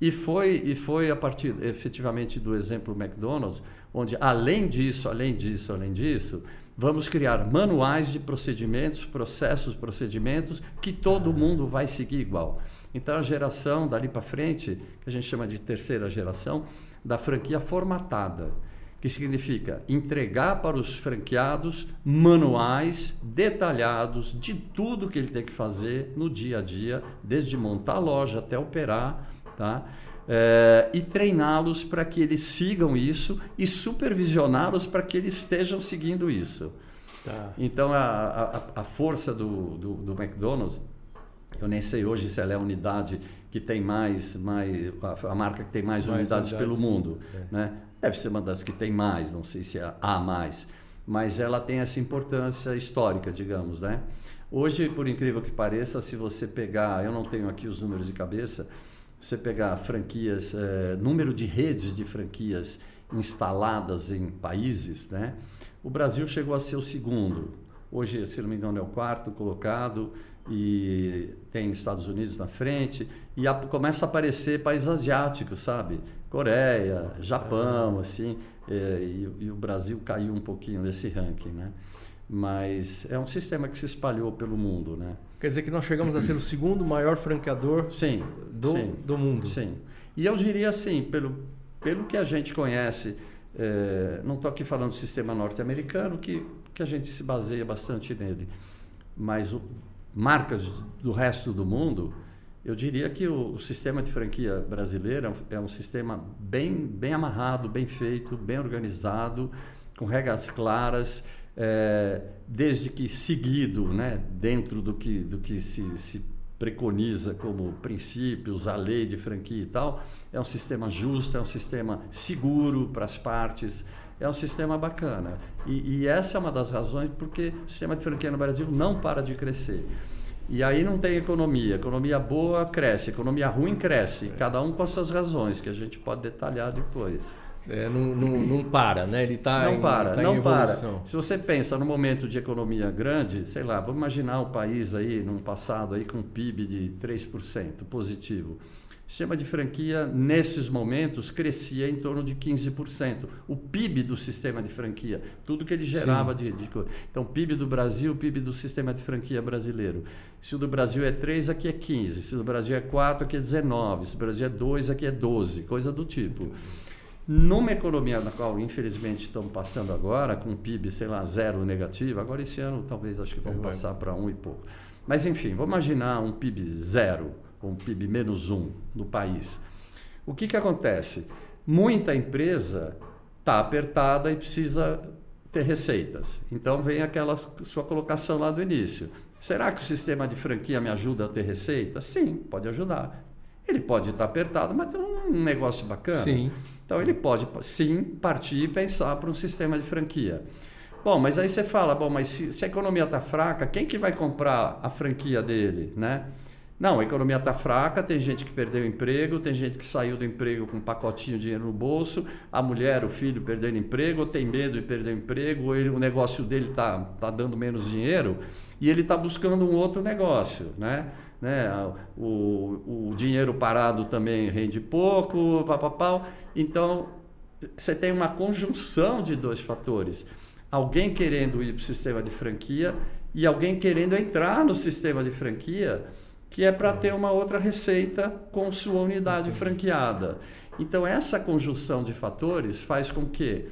S2: E foi, e foi a partir efetivamente do exemplo McDonald's, onde além disso, além disso, além disso, vamos criar manuais de procedimentos, processos, procedimentos que todo mundo vai seguir igual. Então a geração dali para frente, que a gente chama de terceira geração, da franquia formatada, que significa entregar para os franqueados manuais detalhados de tudo que ele tem que fazer no dia a dia, desde montar a loja até operar, tá? É, e treiná-los para que eles sigam isso e supervisioná-los para que eles estejam seguindo isso. Tá. Então a, a, a força do, do, do, McDonald's, eu nem sei hoje se ela é a unidade que tem mais, mais a, a marca que tem mais, mais unidades, unidades, pelo mundo. É. Né? Deve ser uma das que tem mais, não sei se é a mais. Mas ela tem essa importância histórica, digamos. Né? Hoje, por incrível que pareça, se você pegar, eu não tenho aqui os números de cabeça, você pegar franquias, é, número de redes de franquias instaladas em países, né? O Brasil chegou a ser o segundo. Hoje, se não me engano, é o quarto colocado e tem Estados Unidos na frente e a, começa a aparecer países asiáticos, sabe? Coreia, Japão, assim, é, e, e, o Brasil caiu um pouquinho nesse ranking, né? Mas é um sistema que se espalhou pelo mundo, né?
S1: Quer dizer que nós chegamos a ser o segundo maior franqueador
S2: sim,
S1: do,
S2: sim,
S1: do mundo.
S2: Sim. E eu diria assim, pelo, pelo que a gente conhece é, não estou aqui falando do sistema norte-americano, que, que a gente se baseia bastante nele, mas o, marcas do resto do mundo, eu diria que o, o sistema de franquia brasileiro é um sistema bem, bem amarrado, bem feito, bem organizado, com regras claras, é, desde que seguido, né, dentro do que, do que se, se preconiza como princípios, a lei de franquia e tal, é um sistema justo, é um sistema seguro para as partes, é um sistema bacana. E, e, essa é uma das razões porque o sistema de franquia no Brasil não para de crescer. E aí não tem economia. Economia boa cresce, economia ruim cresce. Cada um com as suas razões, que a gente pode detalhar depois.
S1: É, não, não, não, para, né? Ele está
S2: não
S1: em,
S2: para,
S1: tá
S2: não para. Se você pensa no momento de economia grande, sei lá, vamos imaginar o país aí num passado aí com um PIB de 3% positivo. O sistema de franquia nesses momentos crescia em torno de 15%. O PIB do sistema de franquia, tudo que ele gerava de, de então PIB do Brasil, PIB do sistema de franquia brasileiro. Se o do Brasil é 3, aqui é 15. Se o do Brasil é 4, aqui é 19. Se o Brasil é 2, aqui é 12, coisa do tipo. Numa economia na qual, infelizmente, estamos passando agora, com um PIB, sei lá, zero negativo, agora esse ano talvez acho que vamos passar para um e pouco. Mas enfim, vamos imaginar um PIB zero, ou um PIB menos um no país. O que, que acontece? Muita empresa está apertada e precisa ter receitas. Então vem aquela sua colocação lá do início. Será que o sistema de franquia me ajuda a ter receita? Sim, pode ajudar. Ele pode estar apertado, mas tem um negócio bacana.
S1: Sim.
S2: Então ele pode sim partir e pensar para um sistema de franquia. Bom, mas aí você fala, bom, mas se, se a economia está fraca, quem que vai comprar a franquia dele, né? Não, a economia está fraca, tem gente que perdeu o emprego, tem gente que saiu do emprego com um pacotinho de dinheiro no bolso, a mulher, o filho perdendo emprego, ou tem medo de perder o emprego, ou ele, o negócio dele está tá dando menos dinheiro e ele está buscando um outro negócio, né? né? O, o dinheiro parado também rende pouco, papapau. Então, você tem uma conjunção de dois fatores. Alguém querendo ir para o sistema de franquia e alguém querendo entrar no sistema de franquia, que é para ter uma outra receita com sua unidade franqueada. Então, essa conjunção de fatores faz com que,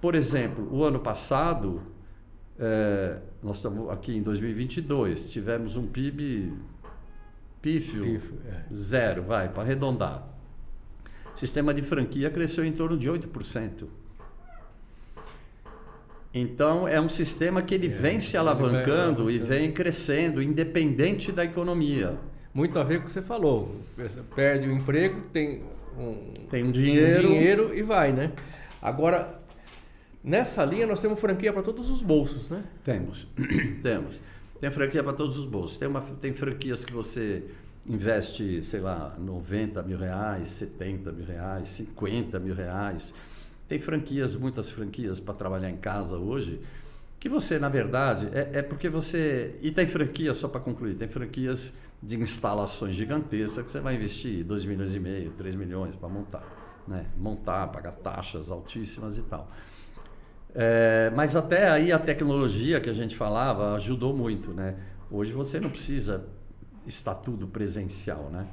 S2: por exemplo, o ano passado, é, nós estamos aqui em 2022, tivemos um PIB pífio, pífio é. zero, vai, para arredondar. O sistema de franquia cresceu em torno de 8%. Então, é um sistema que ele é, vem se alavancando vai, e vem crescendo, independente da economia.
S1: Muito a ver com o que você falou. Perde o emprego, tem um,
S2: tem um dinheiro.
S1: Um dinheiro e vai, né? Agora, nessa linha, nós temos franquia para todos os bolsos, né?
S2: Temos. temos. Tem franquia para todos os bolsos. Tem, uma, tem franquias que você investe, sei lá, 90 mil reais, 70 mil reais, 50 mil reais. Tem franquias, muitas franquias para trabalhar em casa hoje, que você, na verdade, é, é porque você. E tem franquias, só para concluir, tem franquias de instalações gigantescas que você vai investir 2 milhões e meio, 3 milhões para montar. Né? Montar, pagar taxas altíssimas e tal. É, mas até aí a tecnologia que a gente falava ajudou muito, né? Hoje você não precisa estar tudo presencial, né?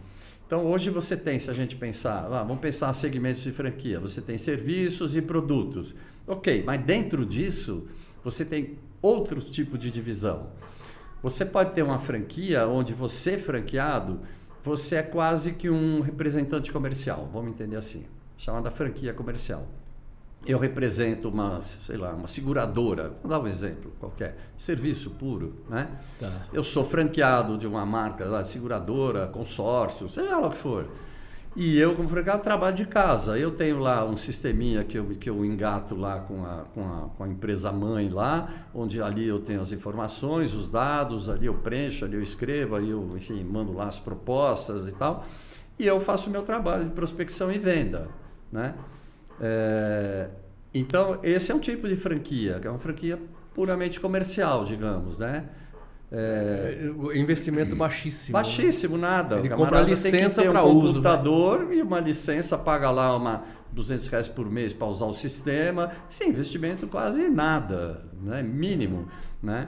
S2: Então hoje você tem, se a gente pensar, ah, vamos pensar segmentos de franquia, você tem serviços e produtos. Ok, mas dentro disso você tem outro tipo de divisão. Você pode ter uma franquia onde você, franqueado, você é quase que um representante comercial, vamos entender assim, chamada franquia comercial. Eu represento uma, sei lá, uma seguradora, vou dar um exemplo qualquer, serviço puro, né? Tá. Eu sou franqueado de uma marca, lá, seguradora, consórcio, seja lá o que for. E eu, como franqueado, trabalho de casa. Eu tenho lá um sisteminha que eu, que eu engato lá com a, com, a, com a empresa mãe lá, onde ali eu tenho as informações, os dados, ali eu preencho, ali eu escrevo, aí eu, enfim, mando lá as propostas e tal. E eu faço o meu trabalho de prospecção e venda, né? É, então, esse é um tipo de franquia, que é uma franquia puramente comercial, digamos, né?
S1: É, é investimento baixíssimo.
S2: Né? Baixíssimo, nada.
S1: Ele compra licença para um uso.
S2: Né? computador né? e uma licença, paga lá uma 200 reais por mês para usar o sistema. Sim, investimento quase nada, né? mínimo. Né?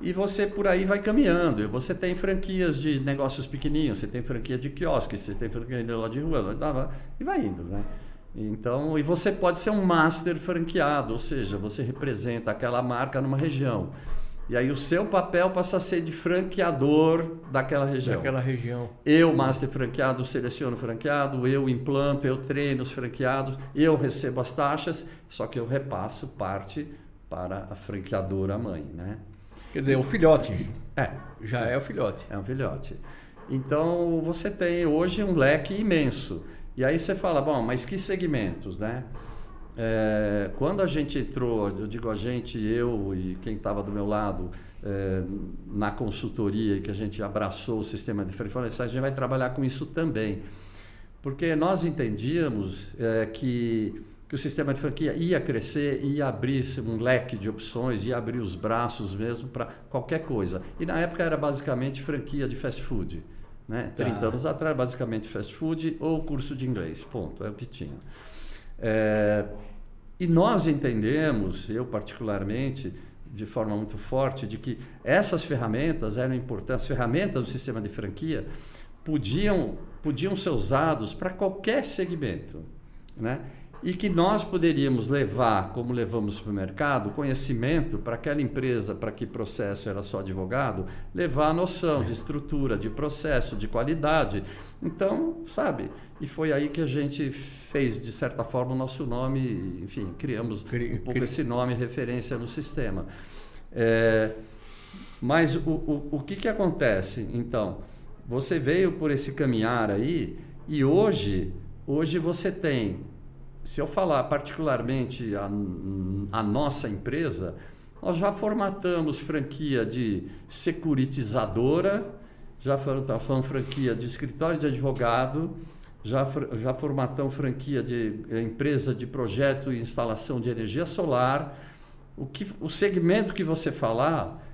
S2: E você por aí vai caminhando. Você tem franquias de negócios pequenininhos, você tem franquia de quiosque, você tem franquia de lá de rua, e vai indo. Né? Então, e você pode ser um master franqueado, ou seja, você representa aquela marca numa região. E aí o seu papel passa a ser de franqueador daquela região.
S1: Daquela região.
S2: Eu, master franqueado, seleciono franqueado, eu implanto, eu treino os franqueados, eu recebo as taxas, só que eu repasso parte para a franqueadora mãe, né?
S1: Quer dizer, o filhote.
S2: É.
S1: Já é o filhote.
S2: É um filhote. Então, você tem hoje um leque imenso. E aí você fala, bom, mas que segmentos, né? É, quando a gente entrou, eu digo a gente, eu e quem estava do meu lado é, na consultoria que a gente abraçou o sistema de frequência, a gente vai trabalhar com isso também. Porque nós entendíamos é, que, que o sistema de franquia ia crescer, ia abrir um leque de opções, ia abrir os braços mesmo para qualquer coisa. E na época era basicamente franquia de fast food. Né? 30 tá. anos atrás, basicamente fast food ou curso de inglês. Ponto, é o que tinha. É, e nós entendemos, eu particularmente, de forma muito forte, de que essas ferramentas eram importantes, as ferramentas do sistema de franquia podiam, podiam ser usados para qualquer segmento. Né? E que nós poderíamos levar, como levamos para o mercado, conhecimento para aquela empresa, para que processo era só advogado, levar a noção de estrutura, de processo, de qualidade. Então, sabe, e foi aí que a gente fez, de certa forma, o nosso nome, enfim, criamos um pouco esse nome, referência no sistema. É, mas o, o, o que, que acontece? Então, você veio por esse caminhar aí e hoje, hoje você tem se eu falar particularmente a, a nossa empresa, nós já formatamos franquia de securitizadora, já tá falando franquia de escritório de advogado, já, já formatamos franquia de eh, empresa de projeto e instalação de energia solar. O, que, o segmento que você falar,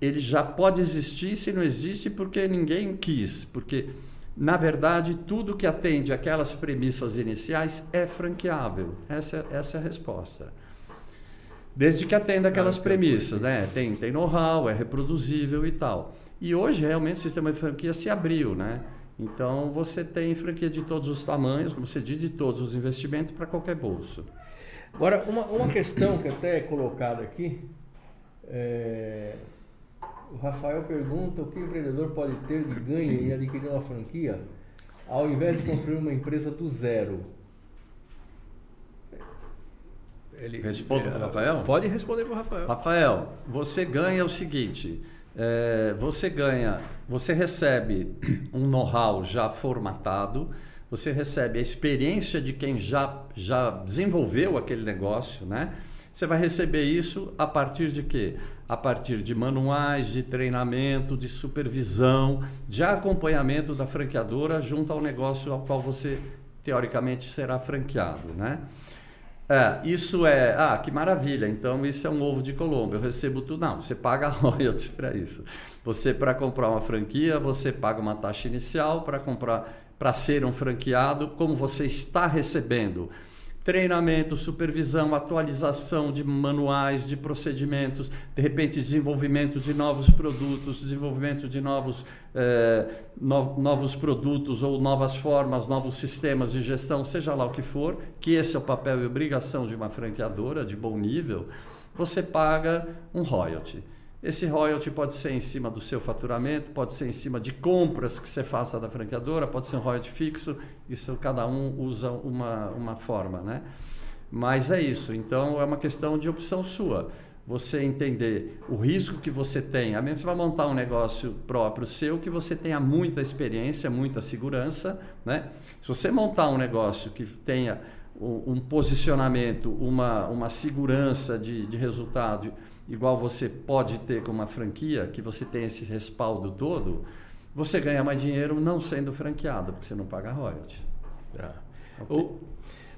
S2: ele já pode existir se não existe porque ninguém quis, porque na verdade, tudo que atende aquelas premissas iniciais é franqueável. Essa, essa é a resposta. Desde que atenda aquelas premissas, né? Tem, tem know-how, é reproduzível e tal. E hoje, realmente, o sistema de franquia se abriu, né? Então, você tem franquia de todos os tamanhos, como você diz, de todos os investimentos para qualquer bolso.
S1: Agora, uma, uma questão que até é colocada aqui, é, o Rafael pergunta o que o empreendedor pode ter de ganho em adquirir uma franquia ao invés de construir uma empresa do zero.
S2: Ele, Responde para o Rafael?
S1: Pode responder para o Rafael.
S2: Rafael, você ganha o seguinte: é, você ganha, você recebe um know-how já formatado, você recebe a experiência de quem já, já desenvolveu aquele negócio, né? Você vai receber isso a partir de quê? A partir de manuais de treinamento, de supervisão, de acompanhamento da franqueadora junto ao negócio ao qual você teoricamente será franqueado, né? É, isso é, ah, que maravilha, então isso é um ovo de Colombo, eu recebo tudo. Não, você paga royalties para isso. Você, para comprar uma franquia, você paga uma taxa inicial para comprar, para ser um franqueado, como você está recebendo treinamento, supervisão, atualização de manuais, de procedimentos, de repente desenvolvimento de novos produtos, desenvolvimento de novos, eh, no, novos produtos ou novas formas, novos sistemas de gestão, seja lá o que for, que esse é o papel e obrigação de uma franqueadora de bom nível, você paga um royalty. Esse royalty pode ser em cima do seu faturamento, pode ser em cima de compras que você faça da franqueadora, pode ser um royalty fixo, isso cada um usa uma, uma forma, né? Mas é isso. Então é uma questão de opção sua. Você entender o risco que você tem. A menos que você vai montar um negócio próprio seu, que você tenha muita experiência, muita segurança. Né? Se você montar um negócio que tenha um posicionamento, uma, uma segurança de, de resultado igual você pode ter com uma franquia, que você tem esse respaldo todo, você ganha mais dinheiro não sendo franqueado, porque você não paga royalty.
S1: É. Okay. O,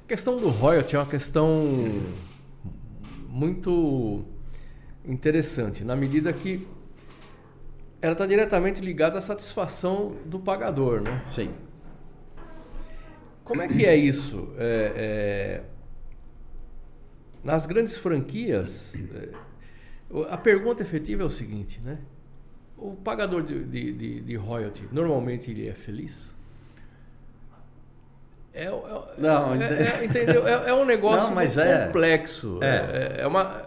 S1: a questão do royalty é uma questão muito interessante, na medida que ela está diretamente ligada à satisfação do pagador, né?
S2: Sim.
S1: Como é que é isso? É, é, nas grandes franquias, é, a pergunta efetiva é o seguinte, né? O pagador de, de, de, de royalty, normalmente ele é feliz? É, é, não, é, é, entendeu? É, é, um negócio não, mas é. complexo. É. é. É, uma,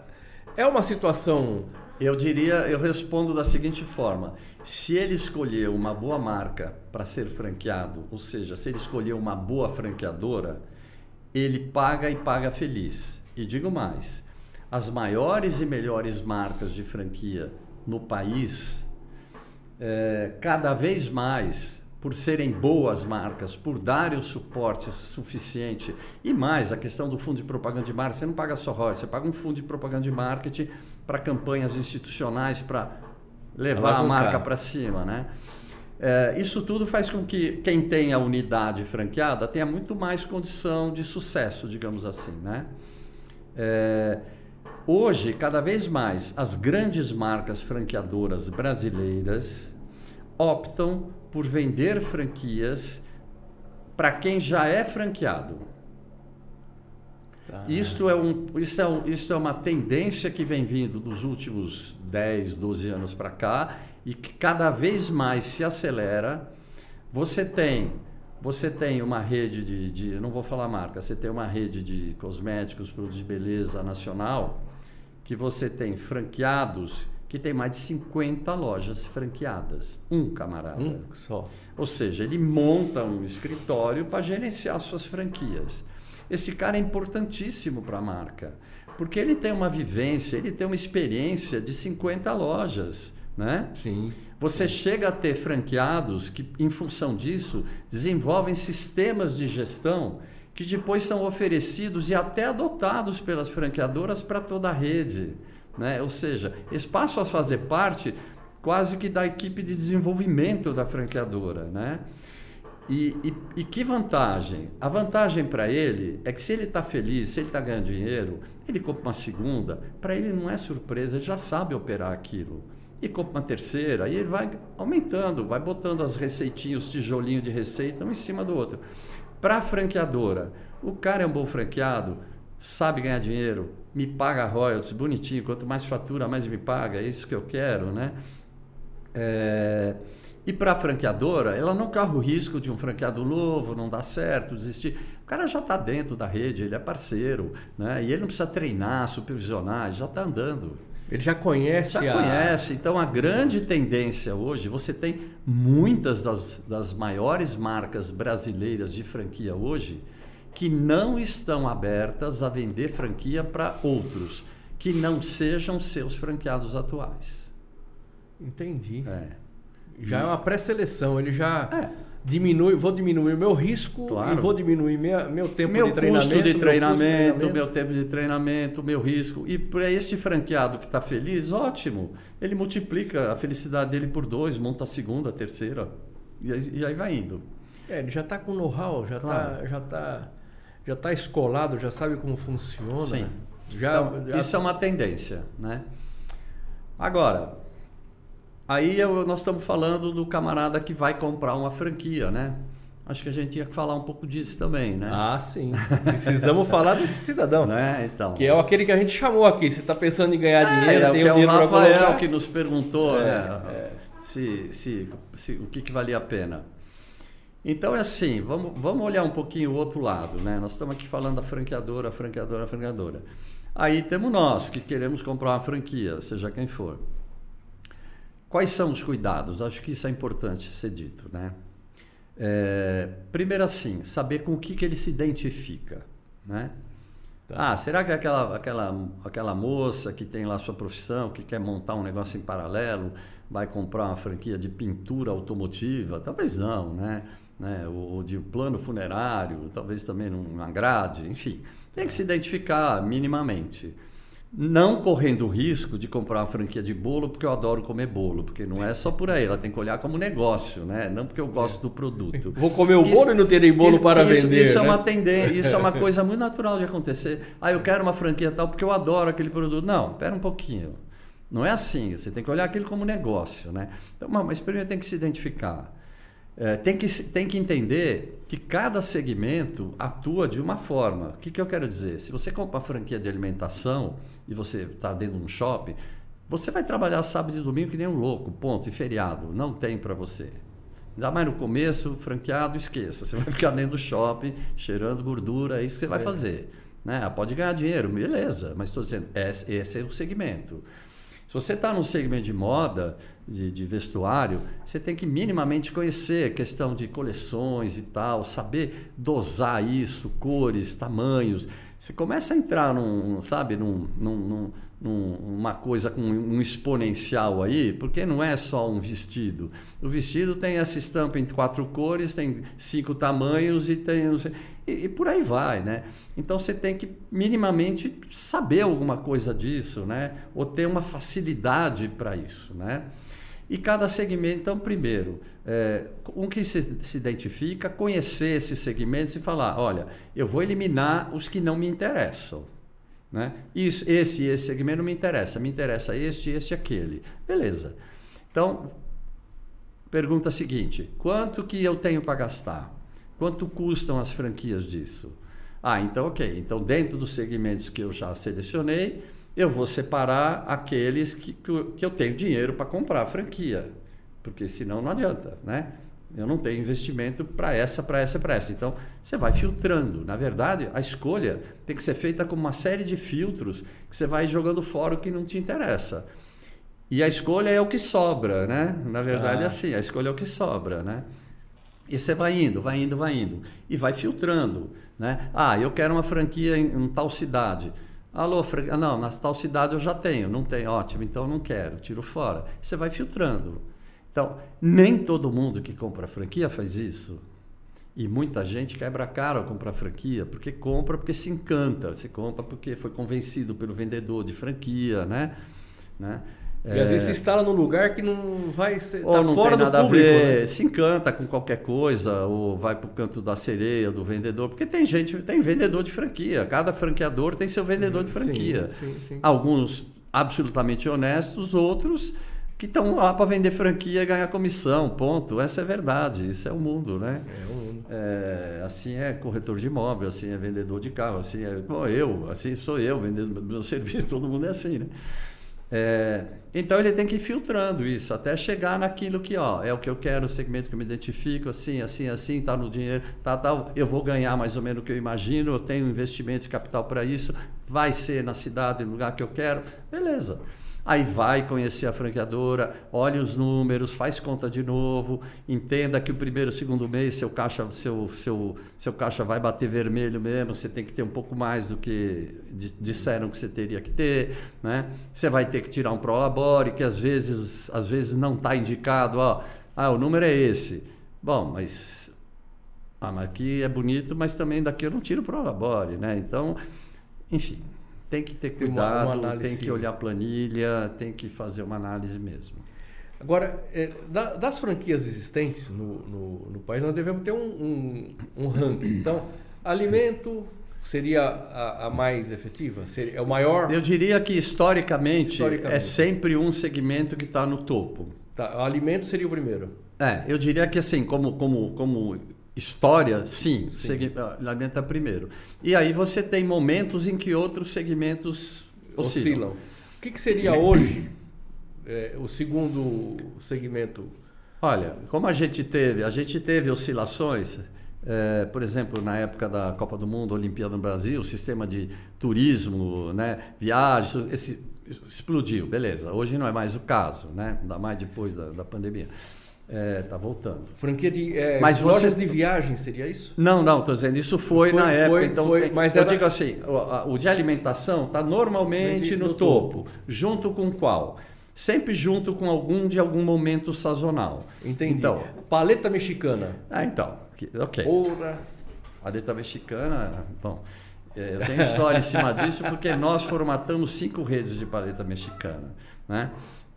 S1: é uma situação.
S2: Eu diria, eu respondo da seguinte forma: se ele escolher uma boa marca para ser franqueado, ou seja, se ele escolher uma boa franqueadora, ele paga e paga feliz. E digo mais: as maiores e melhores marcas de franquia no país, é, cada vez mais, por serem boas marcas, por darem o suporte suficiente e mais a questão do fundo de propaganda de marketing, você não paga só royalties, você paga um fundo de propaganda de marketing para campanhas institucionais para levar a marca para cima, né? É, isso tudo faz com que quem tem a unidade franqueada tenha muito mais condição de sucesso, digamos assim, né? É, Hoje, cada vez mais, as grandes marcas franqueadoras brasileiras optam por vender franquias para quem já é franqueado. Tá. Isto, é um, isso, é um, isso é uma tendência que vem vindo dos últimos 10, 12 anos para cá e que cada vez mais se acelera. Você tem você tem uma rede de, de, não vou falar marca, você tem uma rede de cosméticos, produtos de beleza nacional que você tem franqueados que tem mais de 50 lojas franqueadas. Um camarada.
S1: Um só.
S2: Ou seja, ele monta um escritório para gerenciar suas franquias. Esse cara é importantíssimo para a marca, porque ele tem uma vivência, ele tem uma experiência de 50 lojas. Né?
S1: Sim.
S2: Você chega a ter franqueados que, em função disso, desenvolvem sistemas de gestão que depois são oferecidos e até adotados pelas franqueadoras para toda a rede. Né? Ou seja, passam a fazer parte quase que da equipe de desenvolvimento da franqueadora. Né? E, e, e que vantagem? A vantagem para ele é que se ele está feliz, se ele está ganhando dinheiro, ele compra uma segunda, para ele não é surpresa, ele já sabe operar aquilo. E compra uma terceira, e ele vai aumentando, vai botando as receitinhas, os tijolinhos de receita um em cima do outro. Para a franqueadora, o cara é um bom franqueado, sabe ganhar dinheiro, me paga royalties, bonitinho, quanto mais fatura, mais me paga, é isso que eu quero, né? É... E para a franqueadora, ela não corre o risco de um franqueado novo, não dar certo, desistir. O cara já está dentro da rede, ele é parceiro, né? e ele não precisa treinar, supervisionar, já está andando.
S1: Ele já conhece
S2: já a... conhece. Então, a grande tendência hoje, você tem muitas das, das maiores marcas brasileiras de franquia hoje que não estão abertas a vender franquia para outros que não sejam seus franqueados atuais.
S1: Entendi.
S2: É.
S1: Já é uma pré-seleção, ele já... É diminui, vou diminuir o meu risco claro. e vou diminuir minha, meu tempo
S2: meu
S1: de treinamento.
S2: Custo de treinamento, meu, custo de treinamento, meu tempo de treinamento, meu risco. E para este franqueado que está feliz, ótimo. Ele multiplica a felicidade dele por dois, monta a segunda, a terceira. E aí, e aí vai indo.
S1: É, ele já está com know-how, já está claro. já tá, já tá escolado, já sabe como funciona.
S2: Sim. Já, então, já... Isso é uma tendência. Né? Agora, Aí eu, nós estamos falando do camarada que vai comprar uma franquia, né? Acho que a gente tinha que falar um pouco disso também, né?
S1: Ah, sim. Precisamos falar desse cidadão.
S2: Né? Então.
S1: Que é aquele que a gente chamou aqui. Você está pensando em ganhar é, dinheiro,
S2: é,
S1: tem
S2: o
S1: dinheiro
S2: para Rafael que nos perguntou é, né? É. Se, se, se, o que, que valia a pena. Então é assim, vamos, vamos olhar um pouquinho o outro lado, né? Nós estamos aqui falando da franqueadora, franqueadora, franqueadora. Aí temos nós que queremos comprar uma franquia, seja quem for. Quais são os cuidados? Acho que isso é importante ser dito, né? É, primeiro assim, saber com o que, que ele se identifica, né? Tá. Ah, será que aquela, aquela, aquela moça que tem lá sua profissão, que quer montar um negócio em paralelo, vai comprar uma franquia de pintura automotiva? Talvez não, né? né? Ou de plano funerário, talvez também numa grade, enfim. Tem que se identificar minimamente não correndo o risco de comprar uma franquia de bolo porque eu adoro comer bolo, porque não é só por aí, ela tem que olhar como negócio, né? Não porque eu gosto do produto.
S1: Vou comer o isso, bolo e não terei bolo
S2: isso,
S1: para
S2: isso,
S1: vender.
S2: Isso
S1: né?
S2: é uma tendência, isso é uma coisa muito natural de acontecer. Ah, eu quero uma franquia tal porque eu adoro aquele produto. Não, espera um pouquinho. Não é assim, você tem que olhar aquilo como negócio, né? Então, mas primeiro tem que se identificar. É, tem, que, tem que entender que cada segmento atua de uma forma. O que, que eu quero dizer? Se você compra uma franquia de alimentação e você está dentro de um shopping, você vai trabalhar sábado e domingo que nem um louco, ponto, e feriado. Não tem para você. Ainda mais no começo, franqueado, esqueça. Você vai ficar dentro do shopping, cheirando gordura, é isso que você vai é. fazer. Né? Pode ganhar dinheiro, beleza, mas estou dizendo, esse é o segmento. Se você está num segmento de moda, de, de, vestuário, você tem que minimamente conhecer questão de coleções e tal, saber dosar isso, cores, tamanhos. Você começa a entrar num, sabe, num, num, numa coisa com um exponencial aí, porque não é só um vestido. O vestido tem essa estampa em quatro cores, tem cinco tamanhos e tem. E, e por aí vai, né? Então você tem que minimamente saber alguma coisa disso, né? Ou ter uma facilidade para isso, né? E cada segmento, então, primeiro, é, um que se, se identifica, conhecer esses segmentos e falar: olha, eu vou eliminar os que não me interessam. Né? Isso, esse esse segmento me interessa, me interessa este, este aquele. Beleza. Então, pergunta seguinte: quanto que eu tenho para gastar? Quanto custam as franquias disso? Ah, então ok. Então, dentro dos segmentos que eu já selecionei, eu vou separar aqueles que, que eu tenho dinheiro para comprar a franquia. Porque senão não adianta, né? Eu não tenho investimento para essa, para essa, para essa. Então, você vai filtrando. Na verdade, a escolha tem que ser feita com uma série de filtros que você vai jogando fora o que não te interessa. E a escolha é o que sobra, né? Na verdade, ah. é assim, a escolha é o que sobra, né? E você vai indo, vai indo, vai indo. E vai filtrando. Né? Ah, eu quero uma franquia em, em tal cidade. Alô, fran... Ah, não, na tal cidade eu já tenho. Não tem, ótimo, então não quero, tiro fora. Você vai filtrando. Então, nem todo mundo que compra franquia faz isso. E muita gente quebra a cara ao comprar franquia, porque compra porque se encanta, você compra porque foi convencido pelo vendedor de franquia, né? né?
S1: E às vezes se instala num lugar que não vai ser.
S2: Ou tá não fora tem nada público, a ver, né? se encanta com qualquer coisa, ou vai para o canto da sereia, do vendedor. Porque tem gente, tem vendedor de franquia. Cada franqueador tem seu vendedor de franquia. Sim, sim, sim. Alguns absolutamente honestos, outros que estão lá para vender franquia e ganhar comissão, ponto. Essa é verdade, isso é o mundo, né? É o mundo. É, assim é corretor de imóvel, assim é vendedor de carro, assim é bom, eu, assim sou eu, vendendo meu serviço, todo mundo é assim, né? É, então ele tem que ir filtrando isso até chegar naquilo que ó, é o que eu quero, o segmento que eu me identifico, assim, assim, assim, tá no dinheiro, tá, tá, eu vou ganhar mais ou menos o que eu imagino, eu tenho investimento de capital para isso, vai ser na cidade, no lugar que eu quero, beleza. Aí vai conhecer a franqueadora, olha os números, faz conta de novo, entenda que o primeiro, segundo mês seu caixa, seu, seu, seu caixa vai bater vermelho mesmo, você tem que ter um pouco mais do que disseram que você teria que ter, né? Você vai ter que tirar um prolabore, que às vezes, às vezes não está indicado, ó, ah, o número é esse. Bom, mas ah, aqui é bonito, mas também daqui eu não tiro prolabore, né? Então, enfim, tem que ter cuidado, uma, uma tem que olhar a planilha, tem que fazer uma análise mesmo.
S1: Agora, é, das franquias existentes no, no, no, país, nós devemos ter um, um, um ranking. Então, alimento seria a, a, mais efetiva? Seria, é o maior?
S2: Eu diria que historicamente, historicamente. é sempre um segmento que está no topo.
S1: Tá, o alimento seria o primeiro.
S2: É, eu diria que assim, como, como, como História, sim, sim. alimenta primeiro. E aí você tem momentos em que outros segmentos oscilam. oscilam.
S1: O que, que seria hoje é, o segundo segmento?
S2: Olha, como a gente teve, a gente teve oscilações, é, por exemplo, na época da Copa do Mundo, Olimpíada no Brasil, o sistema de turismo, né, viagens, esse explodiu, beleza. Hoje não é mais o caso, né? Ainda mais depois da, da pandemia. É, tá voltando.
S1: Franquia de é,
S2: Mas
S1: lojas
S2: você-
S1: de viagem, seria isso?
S2: Não, não, estou dizendo, isso foi,
S1: Foi-
S2: na época.
S1: foi-
S2: então,
S1: foi,
S2: tem-
S1: mas
S2: eu
S1: era-
S2: digo assim, o, o de alimentação está normalmente no,
S1: no
S2: topo. Junto com qual? Sempre junto com algum de algum momento sazonal.
S1: Entendi.
S2: Então,
S1: Paleta mexicana.
S2: ah, então, ok.
S1: Oura.
S2: A letra mexicana, bom, é, eu tenho história em cima disso porque nós formatamos cinco redes de paleta mexicana, né?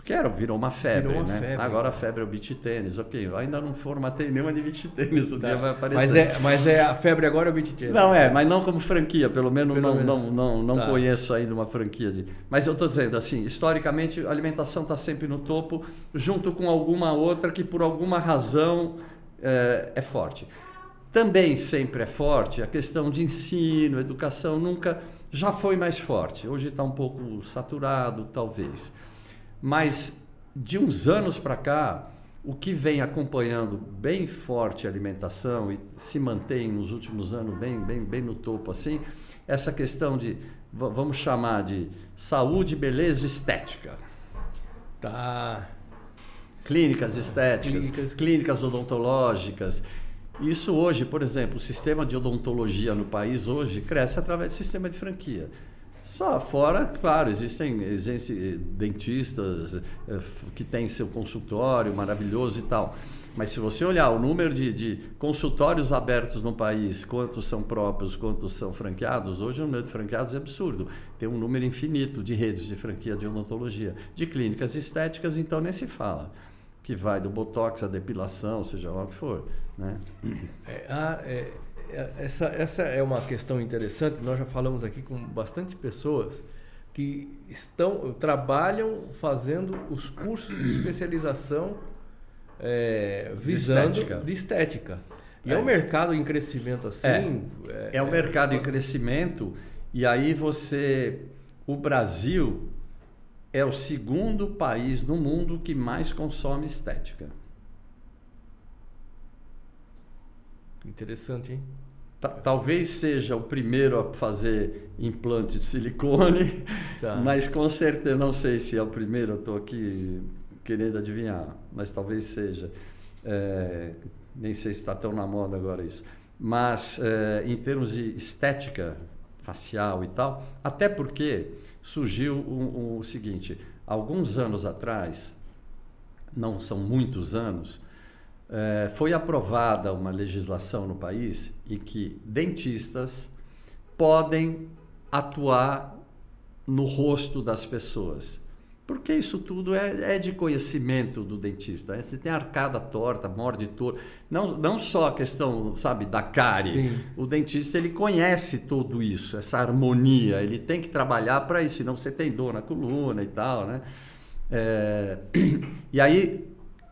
S2: Porque era, virou uma febre,
S1: Virou uma
S2: né?
S1: febre.
S2: Agora a febre é o beach tênis, ok. Eu ainda não formatei nenhuma de beach tênis, o
S1: Tá.
S2: dia vai aparecer.
S1: Mas é, mas é a febre agora é o beat tênis.
S2: Não, é, mas não como franquia, pelo menos
S1: Pelo
S2: não,
S1: menos.
S2: não, não, não
S1: Tá.
S2: conheço ainda uma franquia de. Mas eu estou dizendo assim, historicamente a alimentação está sempre no topo, junto com alguma outra que por alguma razão é, é forte. Também sempre é forte a questão de ensino, educação, nunca já foi mais forte. Hoje está um pouco saturado, talvez. Mas de uns anos para cá, o que vem acompanhando bem forte a alimentação e se mantém nos últimos anos bem, bem, bem no topo assim, essa questão de, va- vamos chamar de saúde, beleza estética.
S1: Tá.
S2: Clínicas estéticas,
S1: Clínicas.
S2: clínicas, odontológicas. Isso hoje, por exemplo, o sistema de odontologia no país hoje cresce através do sistema de franquia. Só fora, claro, existem, existem dentistas eh, que têm seu consultório maravilhoso e tal. Mas se você olhar o número de, de consultórios abertos no país, quantos são próprios, quantos são franqueados, hoje o número de franqueados é absurdo. Tem um número infinito de redes de franquia de odontologia. De clínicas estéticas, então, nem se fala. Que vai do botox à depilação, seja lá o que for. Né?
S1: É, ah, é, é, essa, essa é uma questão interessante. Nós já falamos aqui com bastante pessoas que estão trabalham fazendo os cursos de especialização é, visando
S2: estética.
S1: de estética. E
S2: É
S1: é, um mercado em crescimento assim.
S2: É um mercado em crescimento e aí você, o Brasil é o segundo país no mundo que mais consome estética.
S1: Interessante, hein?
S2: Ta- Talvez seja o primeiro a fazer implante de silicone,
S1: Tá.
S2: mas com certeza não sei se é o primeiro. Eu estou aqui querendo adivinhar, mas talvez seja. É, nem sei se está tão na moda agora isso. Mas é, em termos de estética facial e tal, até porque surgiu o, o seguinte: alguns anos atrás, não são muitos anos, eh, foi aprovada uma legislação no país em que dentistas podem atuar no rosto das pessoas. Porque isso tudo é, é de conhecimento do dentista. né? Você tem arcada torta, morde torto. Não, não só a questão, sabe, da cárie.
S1: Sim.
S2: O dentista ele conhece tudo isso, essa harmonia. Ele tem que trabalhar para isso, senão você tem dor na coluna e tal, né? É, e aí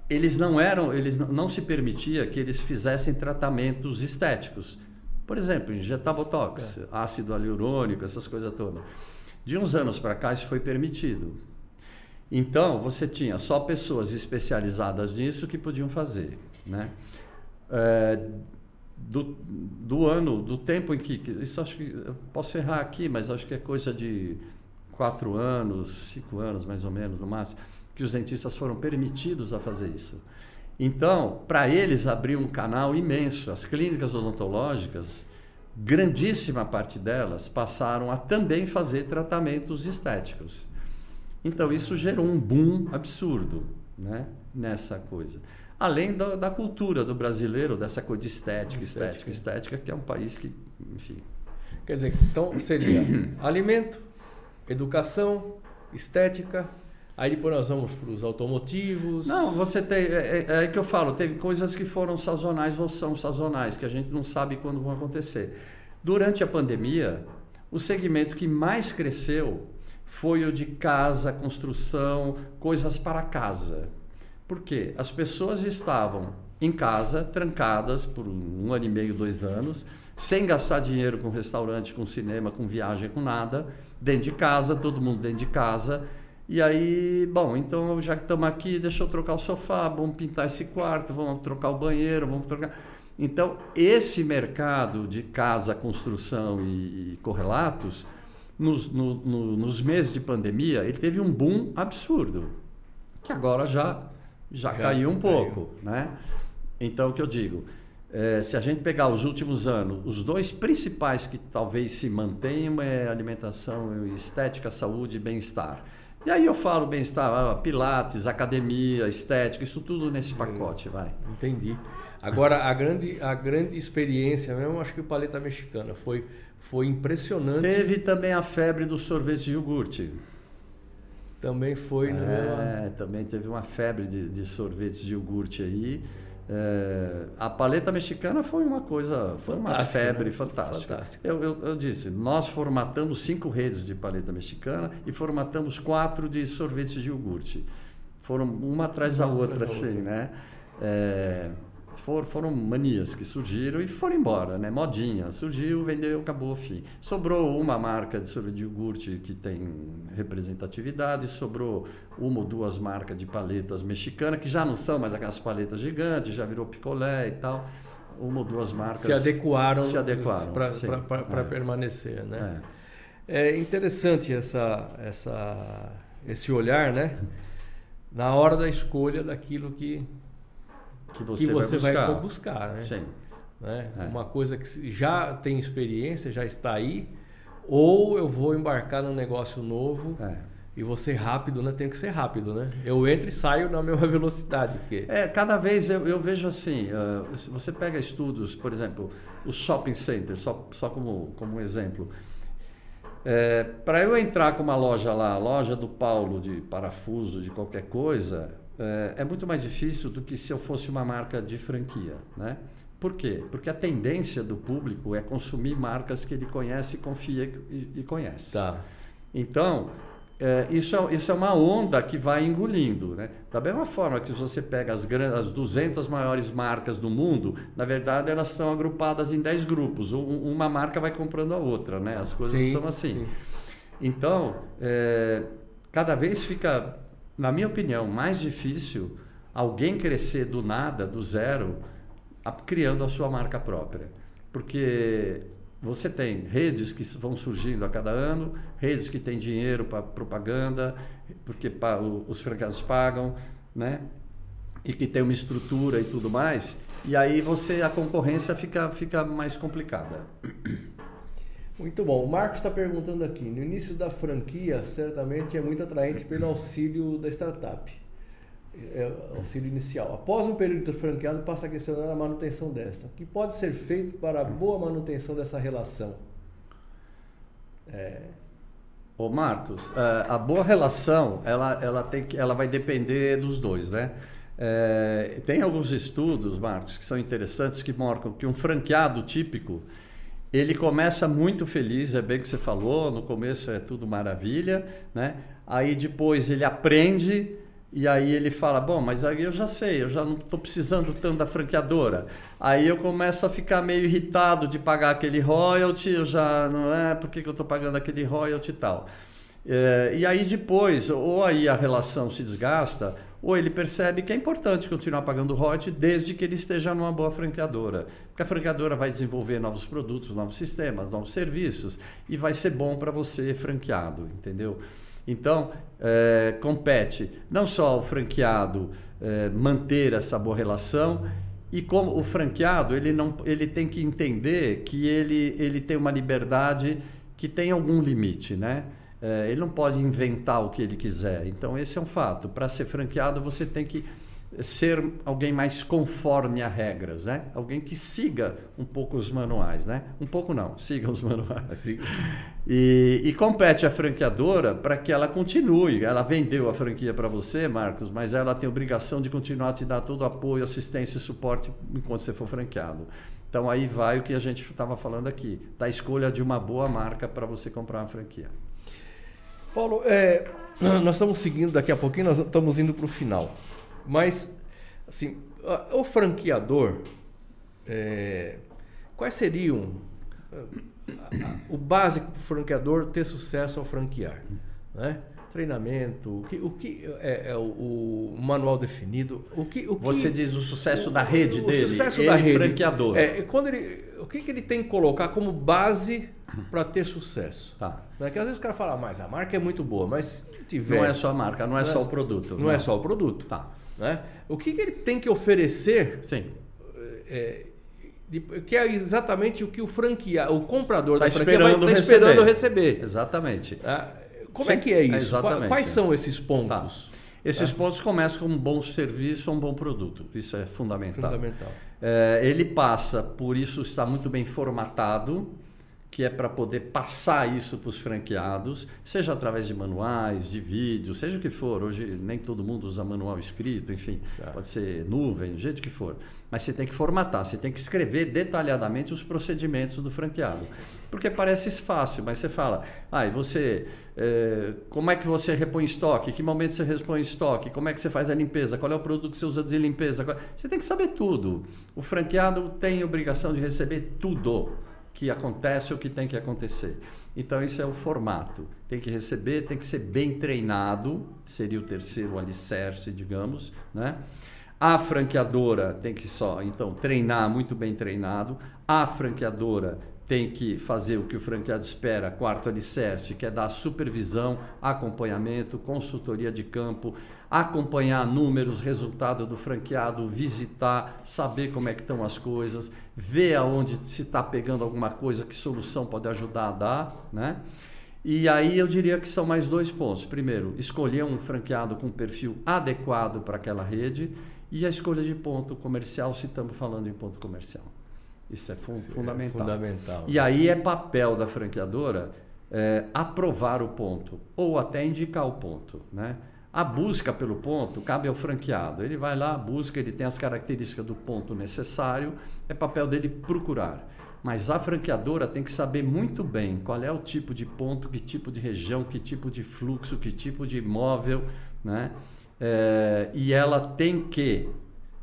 S2: eles não eram, eles não, não se permitia que eles fizessem tratamentos estéticos. Por exemplo, injetar botox, ácido hialurônico, essas coisas todas. De uns anos para cá isso foi permitido. Então você tinha só pessoas especializadas nisso que podiam fazer, né? É, do, do ano, do tempo em que, que- isso acho que eu posso errar aqui, mas acho que é coisa de quatro anos, cinco anos mais ou menos no máximo, que os dentistas foram permitidos a fazer isso. Então, para eles abriu um canal imenso. As clínicas odontológicas, grandíssima parte delas passaram a também fazer tratamentos estéticos. Então, isso gerou um boom absurdo né, nessa coisa. Além da, da cultura do brasileiro, dessa coisa de estética, estética,
S1: Estética.
S2: estética, que é um país que, enfim.
S1: Quer dizer, então seria alimento, educação, estética. Aí depois nós vamos para os automotivos.
S2: Não, você tem. É, é, é que eu falo, teve coisas que foram sazonais ou são sazonais, que a gente não sabe quando vão acontecer. Durante a pandemia, o segmento que mais cresceu foi o de casa, construção, coisas para casa. Por quê? As pessoas estavam em casa, trancadas por um ano e meio, dois anos, sem gastar dinheiro com restaurante, com cinema, com viagem, com nada, dentro de casa, todo mundo dentro de casa. E aí, bom, então já que estamos aqui, deixa eu trocar o sofá, vamos pintar esse quarto, vamos trocar o banheiro, vamos trocar. Então, esse mercado de casa, construção e, e correlatos, nos, no- no- nos meses de pandemia, ele teve um boom absurdo, que agora já, já, já caiu um caiu. pouco, né? Então, o que eu digo, é, se a gente pegar os últimos anos, os dois principais que talvez se mantenham é alimentação, estética, saúde e bem-estar. E aí eu falo bem-estar, ah, pilates, academia, estética, isso tudo nesse pacote, vai.
S1: Entendi. Agora, a grande, a grande experiência mesmo, acho que o paleta mexicana foi, foi impressionante.
S2: Teve também a febre do sorvete de iogurte.
S1: Também foi,
S2: né? É, também teve uma febre de, de sorvetes de iogurte aí. É, a paleta mexicana foi uma coisa, foi uma febre né? fantástica. Eu, eu, eu, disse, nós formatamos cinco redes de paleta mexicana e formatamos quatro de sorvetes de iogurte. Foram uma atrás da outra, assim, né? É, for, foram manias que surgiram e foram embora, né? Modinha, surgiu, vendeu, acabou, fim. Sobrou uma marca de sorvete de iogurte que tem representatividade, sobrou uma ou duas marcas de paletas mexicanas, que já não são mais aquelas paletas gigantes, já virou picolé e tal. Uma ou duas marcas
S1: se adequaram,
S2: se adequaram
S1: para é. permanecer, né? É. é interessante essa, essa, esse olhar, né? Na hora da escolha daquilo que
S2: que você, que você vai buscar.
S1: Vai buscar né? Sim. Né? É. Uma coisa que já tem experiência, já está aí, ou eu vou embarcar num negócio novo. É. E você rápido, né? Tem que ser rápido, né? Eu entro e saio na mesma velocidade. Porque...
S2: É, cada vez eu, eu vejo assim, uh, você pega estudos, por exemplo, os shopping centers, só, só como, como um exemplo. É, Para eu entrar com uma loja lá, a loja do Paulo de parafuso, de qualquer coisa, é, é muito mais difícil do que se eu fosse uma marca de franquia, né? Por quê? Porque a tendência do público é consumir marcas que ele conhece, confia e, e conhece.
S1: Tá.
S2: Então, é, isso, é, isso é uma onda que vai engolindo. Né? Da mesma forma que se você pega as, as 200 maiores marcas do mundo, na verdade elas são agrupadas em 10 grupos. uma marca vai comprando a outra. Né? As coisas sim, são assim. Sim. Então, é, cada vez fica na minha opinião, mais difícil alguém crescer do nada, do zero, criando a sua marca própria. Porque você tem redes que vão surgindo a cada ano, redes que têm dinheiro para propaganda, porque os franqueados pagam, né? E que tem uma estrutura e tudo mais. E aí você a concorrência fica, fica mais complicada.
S1: Muito bom. O Marcos está perguntando aqui: no início da franquia, certamente é muito atraente pelo auxílio da startup. É, auxílio inicial. Após um período franqueado, passa a questionar a manutenção desta. O que pode ser feito para a boa manutenção dessa relação?
S2: É... Ô Marcos, é, a boa relação ela, ela, tem que, ela vai depender dos dois, né? É, tem alguns estudos, Marcos, que são interessantes que mostram que um franqueado típico ele começa muito feliz, é bem o que você falou, no começo é tudo maravilha, né? Aí depois ele aprende e aí ele fala: Bom, mas aí eu já sei, eu já não estou precisando tanto da franqueadora. Aí eu começo a ficar meio irritado de pagar aquele royalty, eu já não é, por que, que eu estou pagando aquele royalty e tal. É, e aí depois, ou aí a relação se desgasta, ou ele percebe que é importante continuar pagando royalties desde que ele esteja numa boa franqueadora. Porque a franqueadora vai desenvolver novos produtos, novos sistemas, novos serviços e vai ser bom para você franqueado, entendeu? Então, é, compete não só ao franqueado é, manter essa boa relação, e como o franqueado ele, não, ele tem que entender que ele, ele tem uma liberdade que tem algum limite, né? É, ele não pode inventar o que ele quiser. Então, esse é um fato. Para ser franqueado, você tem que ser alguém mais conforme a regras, né? Alguém que siga um pouco os manuais, né? Um pouco não, siga os manuais. E, e compete a franqueadora para que ela continue. Ela vendeu a franquia para você, Marcos, mas ela tem obrigação de continuar a te dar todo o apoio, assistência e suporte enquanto você for franqueado. Então aí vai o que a gente estava falando aqui, da escolha de uma boa marca para você comprar uma franquia.
S1: Paulo, é, nós estamos seguindo daqui a pouquinho, nós estamos indo para o final. Mas, assim, o franqueador, é, quais seriam o básico para o franqueador ter sucesso ao franquear? Né? Treinamento, o que, o que é, é o, o, manual definido? O que, o que,
S2: Você diz o sucesso o, da rede
S1: o
S2: dele?
S1: O sucesso ele da rede. franqueador. É, quando ele, o que, que ele tem que colocar como base para ter sucesso?
S2: Tá.
S1: Né? Que às vezes o cara fala, ah, mas a marca é muito boa, mas se tiver.
S2: Não é só a marca, não é só o produto.
S1: Não, é só o produto.
S2: Tá.
S1: Né? O que, que ele tem que oferecer
S2: Sim.
S1: é, que é exatamente o que o franqueado, o comprador
S2: Tá
S1: da franquia vai
S2: esperando
S1: tá esperando
S2: receber. Exatamente.
S1: Ah, Como
S2: Sim,
S1: é que é isso?
S2: exatamente.
S1: Qua- Quais são esses
S2: Tá.
S1: pontos?
S2: Esses pontos começam com um bom serviço ou um bom produto. Isso é fundamental.
S1: Fundamental.
S2: É, ele passa, por isso está muito bem formatado, que é para poder passar isso para os franqueados, seja através de manuais, de vídeos, seja o que for. Hoje nem todo mundo usa manual escrito, enfim,
S1: Tá.
S2: pode ser nuvem, do jeito que for. Mas você tem que formatar, você tem que escrever detalhadamente os procedimentos do franqueado. Porque parece fácil, mas você fala, ah, e você, eh, como é que você repõe estoque? Que momento você repõe estoque? Como é que você faz a limpeza? Qual é o produto que você usa de limpeza? Você tem que saber tudo. O franqueado tem obrigação de receber tudo que acontece ou que tem que acontecer. Então, isso é o formato. Tem que receber, tem que ser bem treinado, seria o terceiro alicerce, digamos. Né? A franqueadora tem que só, então, treinar muito bem treinado. A franqueadora tem que fazer o que o franqueado espera, quarto alicerce, que é dar supervisão, acompanhamento, consultoria de campo, acompanhar números, resultado do franqueado, visitar, saber como é que estão as coisas, ver aonde se está pegando alguma coisa, que solução pode ajudar a dar, né? E aí eu diria que são mais dois pontos. Primeiro, escolher um franqueado com perfil adequado para aquela rede e a escolha de ponto comercial, se estamos falando em ponto comercial. Isso é, fun- fundamental.
S1: Fundamental.
S2: E aí é papel da franqueadora é, aprovar o ponto ou até indicar o ponto. Né? A busca pelo ponto cabe ao franqueado. Ele vai lá, busca, ele tem as características do ponto necessário, é papel dele procurar. Mas a franqueadora tem que saber muito bem qual é o tipo de ponto, que tipo de região, que tipo de fluxo, que tipo de imóvel. Né? É, e ela tem que,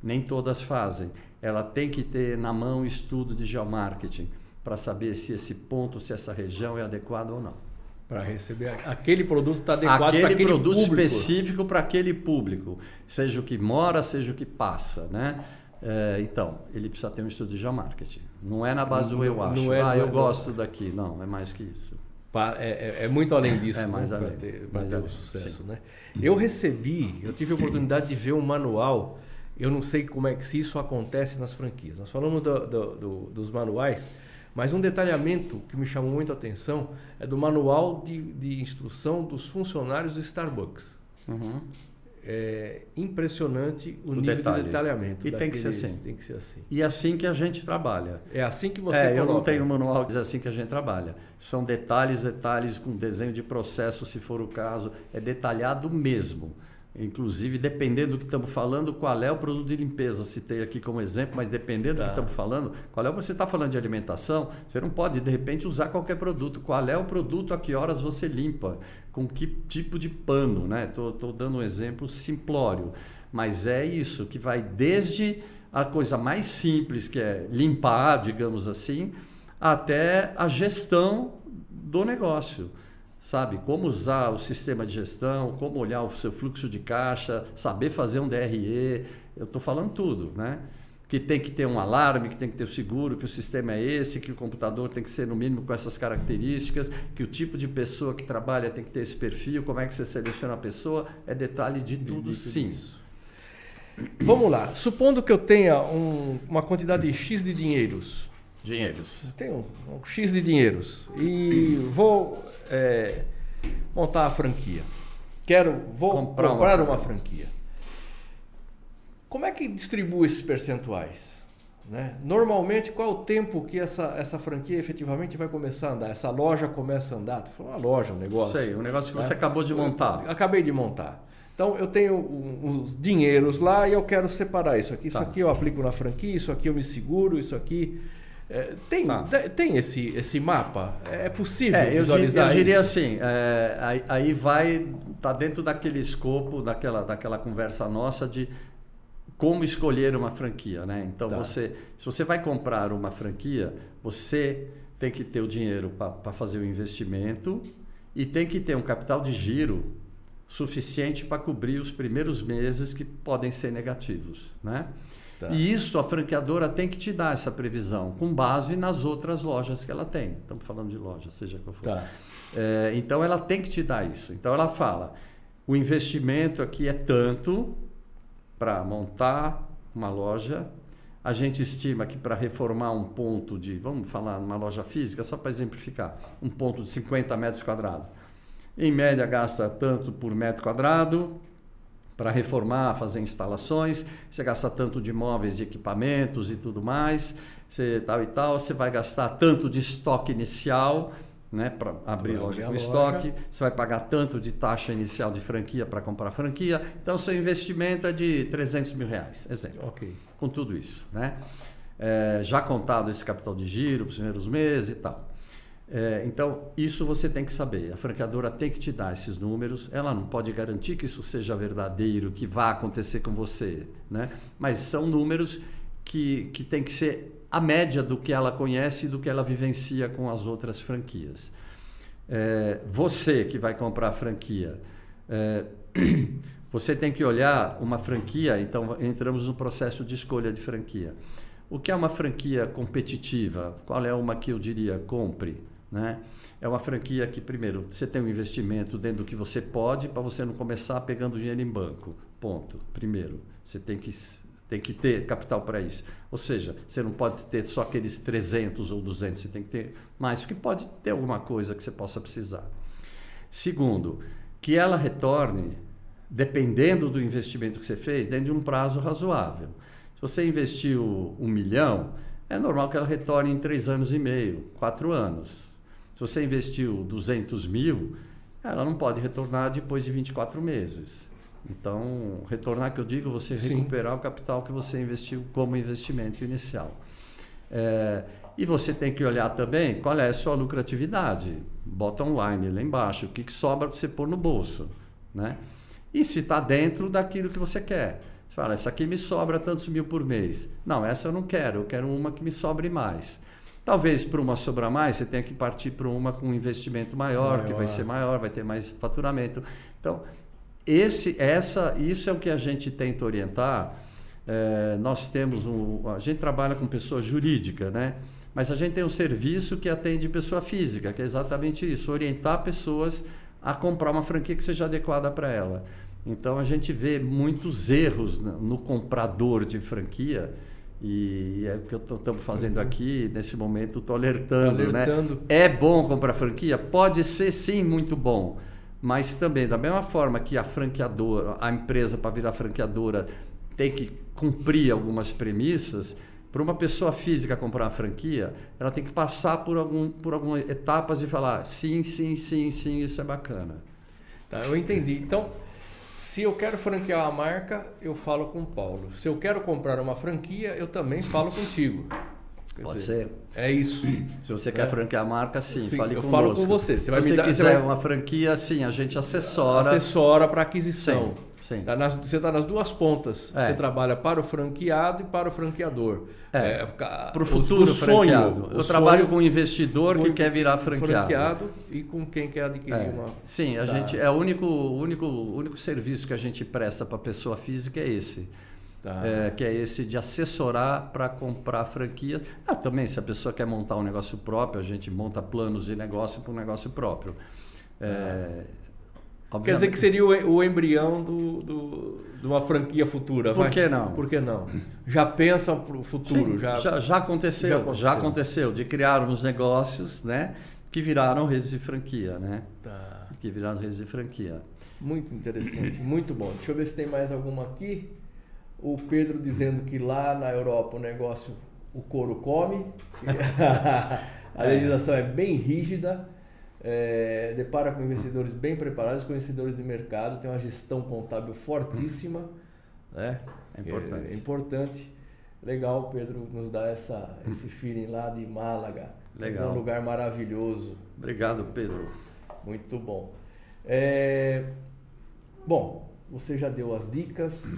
S2: nem todas fazem, ela tem que ter na mão estudo de geomarketing para saber se esse ponto, se essa região é adequada ou não.
S1: Para receber aquele produto está adequado para
S2: aquele, produto
S1: público.
S2: específico para aquele público, seja o que mora, seja o que passa, né? É, então, ele precisa ter um estudo de geomarketing. Não é na base do eu
S1: Não
S2: acho.
S1: é-
S2: ah,
S1: não
S2: eu
S1: é-
S2: gosto daqui. Não, é mais que isso.
S1: É, é- é muito além disso
S2: É mais
S1: para
S2: além,
S1: ter,
S2: mais
S1: ter o
S2: além,
S1: sucesso.
S2: sim.
S1: Né? Eu recebi, eu tive a oportunidade de ver um manual. Eu não sei como é que se isso acontece nas franquias. Nós falamos do- do- do- dos manuais, mas um detalhamento que me chamou muita atenção é do manual de, de instrução dos funcionários do Starbucks.
S2: Uhum.
S1: É impressionante o,
S2: O
S1: nível
S2: detalhe.
S1: de detalhamento.
S2: E tem que ser assim.
S1: Tem que ser assim.
S2: E é assim que a gente trabalha.
S1: É assim que você
S2: é, eu não
S1: coloca.
S2: tenho um manual que diz assim que a gente trabalha. São detalhes, detalhes com desenho de processo, se for o caso. É detalhado mesmo. Inclusive, dependendo do que estamos falando, qual é o produto de limpeza. Citei aqui como exemplo, mas dependendo do
S1: Tá.
S2: que estamos falando, qual é o você está falando de alimentação, você não pode, de repente, usar qualquer produto. Qual é o produto, a que horas você limpa, com que tipo de pano, né? Estou dando um exemplo simplório. Mas é isso, que vai desde a coisa mais simples, que é limpar, digamos assim, até a gestão do negócio. Sabe? Como usar o sistema de gestão, como olhar o seu fluxo de caixa, saber fazer um DRE. Eu estou falando tudo, né? Que tem que ter um alarme, que tem que ter o seguro, que o sistema é esse, que o computador tem que ser no mínimo com essas características, que o tipo de pessoa que trabalha tem que ter esse perfil, como é que você seleciona a pessoa, é detalhe de tudo, sim.
S1: isso. Vamos lá. Supondo que eu tenha um- uma quantidade X de dinheiros.
S2: Dinheiros.
S1: Tenho um X de dinheiros. E vou é, montar a franquia. Quero, vou
S2: Comprar
S1: comprar,
S2: uma
S1: uma, franquia. Como é que distribui esses percentuais? Né? Normalmente, qual é o tempo que essa, essa franquia efetivamente vai começar a andar? Essa loja começa a andar? Foi uma loja, um negócio.
S2: Sei, o negócio que
S1: né?
S2: você acabou de montar.
S1: Acabei de montar. Então eu tenho um- uns dinheiros lá e eu quero separar isso aqui. Isso
S2: Tá.
S1: aqui eu aplico na franquia, isso aqui eu me seguro, isso aqui. É, tem
S2: Tá.
S1: te- tem esse, esse mapa? É possível
S2: É, eu, di-
S1: visualizar
S2: eu diria
S1: isso?
S2: assim, é, aí, aí vai, tá dentro daquele escopo, daquela, daquela conversa nossa de como escolher uma franquia, né? Então
S1: Tá.
S2: você, se você vai comprar uma franquia, você tem que ter o dinheiro para fazer o investimento e tem que ter um capital de giro suficiente para cobrir os primeiros meses que podem ser negativos, né?
S1: Tá.
S2: E isso a franqueadora tem que te dar essa previsão, com base nas outras lojas que ela tem. Estamos falando de loja, seja qual for.
S1: Tá.
S2: É, então ela tem que te dar isso. Então ela fala: o investimento aqui é tanto para montar uma loja. A gente estima que para reformar um ponto de, vamos falar numa loja física, só para exemplificar, um ponto de 50 metros quadrados. Em média, gasta tanto por metro quadrado para reformar, fazer instalações. Você gasta tanto de móveis e equipamentos e tudo mais, você, tal e tal. Você vai gastar tanto de estoque inicial né, para abrir
S1: Pra
S2: loja com
S1: loja.
S2: estoque, você vai pagar tanto de taxa inicial de franquia para comprar franquia. Então, seu investimento é de 300 mil reais, exemplo, com tudo isso. Né? É, já contado esse capital de giro, os primeiros meses e tal. É, então, isso você tem que saber. A franqueadora tem que te dar esses números. Ela não pode garantir que isso seja verdadeiro, que vá acontecer com você. Né? Mas são números que, que tem que ser a média do que ela conhece e do que ela vivencia com as outras franquias. É, você que vai comprar a franquia, é, você tem que olhar uma franquia, então entramos no processo de escolha de franquia. O que é uma franquia competitiva? Qual é uma que eu diria compre? Né? É uma franquia que, primeiro, você tem um investimento dentro do que você pode para você não começar pegando dinheiro em banco. Ponto. Primeiro, você tem que, tem que ter capital para isso. Ou seja, você não pode ter só aqueles 300 ou 200, você tem que ter mais, porque pode ter alguma coisa que você possa precisar. Segundo, que ela retorne, dependendo do investimento que você fez, dentro de um prazo razoável. Se você investiu um milhão, é normal que ela retorne em três anos e meio, quatro anos. Se você investiu 200 mil, ela não pode retornar depois de 24 meses. Então, retornar que eu digo, você
S1: Sim.
S2: recuperar o capital que você investiu como investimento inicial. É, e você tem que olhar também qual é a sua lucratividade. Bota online lá embaixo, o que, que sobra para você pôr no bolso. Né? E se está dentro daquilo que você quer. Você fala, essa aqui me sobra tantos mil por mês. Não, essa eu não quero, eu quero uma que me sobre mais. Talvez para uma sobrar mais, você tenha que partir para uma com um investimento maior, que vai
S1: Maior.
S2: ser maior, vai ter mais faturamento. Então, esse, essa, isso é o que a gente tenta orientar. É, nós temos um, a gente trabalha com pessoa jurídica, né? Mas a gente tem um serviço que atende pessoa física, que é exatamente isso, orientar pessoas a comprar uma franquia que seja adequada para ela. Então a gente vê muitos erros no comprador de franquia e é o que estamos fazendo aqui nesse momento, estou alertando,
S1: Alertando.
S2: né? É bom comprar franquia? Pode ser sim muito bom, mas também da mesma forma que a franqueadora, a empresa para virar franqueadora tem que cumprir algumas premissas, para uma pessoa física comprar uma franquia, ela tem que passar por, algum, por algumas etapas e falar sim, sim, sim, sim, isso é bacana.
S1: Tá, eu entendi. Então, se eu quero franquear uma marca, eu falo com o Paulo. Se eu quero comprar uma franquia, eu também falo contigo. Quer
S2: Pode
S1: dizer,
S2: ser.
S1: É isso.
S2: Se você quer franquear a marca, sim,
S1: Sim,
S2: fale
S1: eu
S2: conosco.
S1: falo com você. Você vai
S2: Se
S1: me
S2: você
S1: dar- você
S2: quiser
S1: vai-
S2: uma franquia, sim, a gente assessora.
S1: Assessora para aquisição.
S2: Sim, sim.
S1: Tá nas- você está nas duas pontas.
S2: É.
S1: Você trabalha para o franqueado e para o franqueador.
S2: É,
S1: ca-
S2: Para o futuro
S1: sonho,
S2: franqueado.
S1: o
S2: Eu trabalho
S1: sonho
S2: com um investidor que quer virar franqueado.
S1: franqueado e com quem quer adquirir
S2: É.
S1: uma.
S2: Sim, a
S1: Tá.
S2: gente é o único, o único, único serviço que a gente presta para pessoa física é esse.
S1: Tá.
S2: É, que é esse de assessorar para comprar franquias. Ah, também, se a pessoa quer montar um negócio próprio, a gente monta planos de negócio para um negócio próprio. É,
S1: Quer dizer que seria o, o embrião do, do- de uma franquia futura.
S2: Por que não?
S1: Por que não? Já pensa para o futuro.
S2: Sim,
S1: já...
S2: já, já aconteceu,
S1: já
S2: já
S1: aconteceu.
S2: aconteceu, de criarmos negócios, né, que viraram redes de franquia, né,
S1: Tá.
S2: que viraram redes de franquia.
S1: Muito interessante, muito bom. Deixa eu ver se tem mais alguma aqui. O Pedro dizendo que lá na Europa o negócio, o couro come. A legislação é bem rígida. é, depara com investidores bem preparados, conhecedores de mercado, tem uma gestão contábil fortíssima. Né?
S2: É importante.
S1: É importante. Legal, Pedro, nos dá essa, esse feeling lá de Málaga.
S2: Legal.
S1: É um lugar maravilhoso.
S2: Obrigado, Pedro.
S1: Muito bom. É, Bom, você já deu as dicas.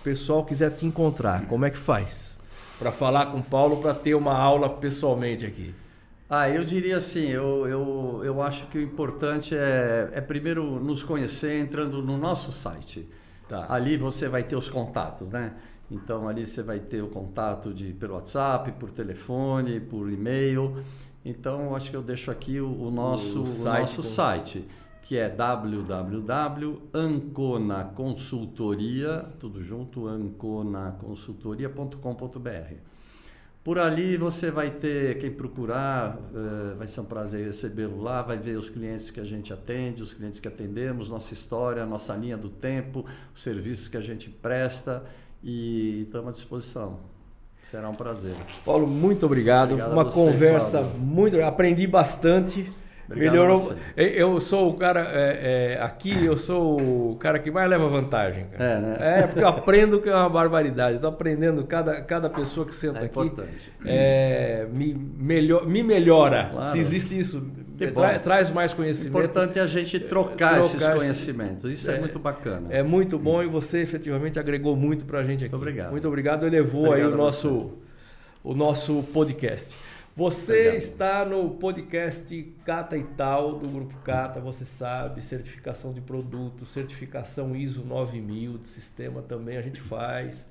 S1: O pessoal quiser te encontrar, como é que faz? Para falar com o Paulo, para ter uma aula pessoalmente aqui.
S2: Ah, eu diria assim, eu, eu, eu acho que o importante é, é primeiro nos conhecer entrando no nosso site. Tá. Ali você vai ter os contatos, né? Então ali você vai ter o contato de pelo WhatsApp, por telefone, por e-mail. Então acho que eu deixo aqui o, o nosso, o site, o nosso site, que é www.anconaconsultoria, tudo junto, anconaconsultoria.com.br. Por ali você vai ter quem procurar, uh, vai ser um prazer recebê-lo lá, vai ver os clientes que a gente atende, os clientes que atendemos, nossa história, nossa linha do tempo, os serviços que a gente presta e estamos à disposição. Será um prazer.
S1: Paulo, muito obrigado. obrigado Uma você, conversa Paulo. muito. Aprendi bastante. Obrigado Melhorou. Eu sou o cara é, é, aqui, eu sou o cara que mais leva vantagem. Cara. É, né? É, porque eu aprendo que é uma barbaridade. Estou aprendendo cada, cada pessoa que senta é aqui. É, me, melhor, me melhora. Claro. Se existe isso, tra, traz mais conhecimento.
S2: O importante é a gente trocar, trocar esses conhecimentos. Isso é, é, muito bacana.
S1: É muito bom e você efetivamente agregou muito para a gente aqui. Muito
S2: obrigado.
S1: Muito obrigado. Elevou obrigado aí o nosso, o nosso podcast. Você está no podcast Cata e Tal do Grupo Cata, você sabe, certificação de produto, certificação ISO 9000 de sistema também a gente faz,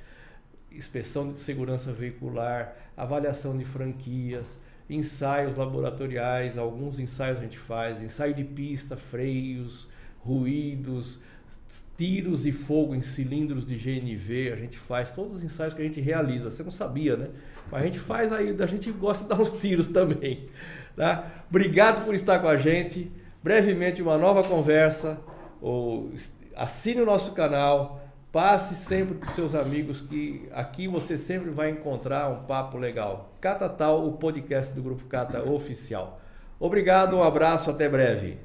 S1: inspeção de segurança veicular, avaliação de franquias, ensaios laboratoriais, alguns ensaios a gente faz, ensaio de pista, freios, ruídos, tiros e fogo em cilindros de GNV, a gente faz todos os ensaios que a gente realiza. Você não sabia, né? Mas a gente faz aí, a gente gosta de dar uns tiros também. Tá? Obrigado por estar com a gente. Brevemente uma nova conversa. Ou assine o nosso canal. Passe sempre para os seus amigos que aqui você sempre vai encontrar um papo legal. Cata Tal, o podcast do Grupo Cata Oficial. Obrigado, um abraço, até breve.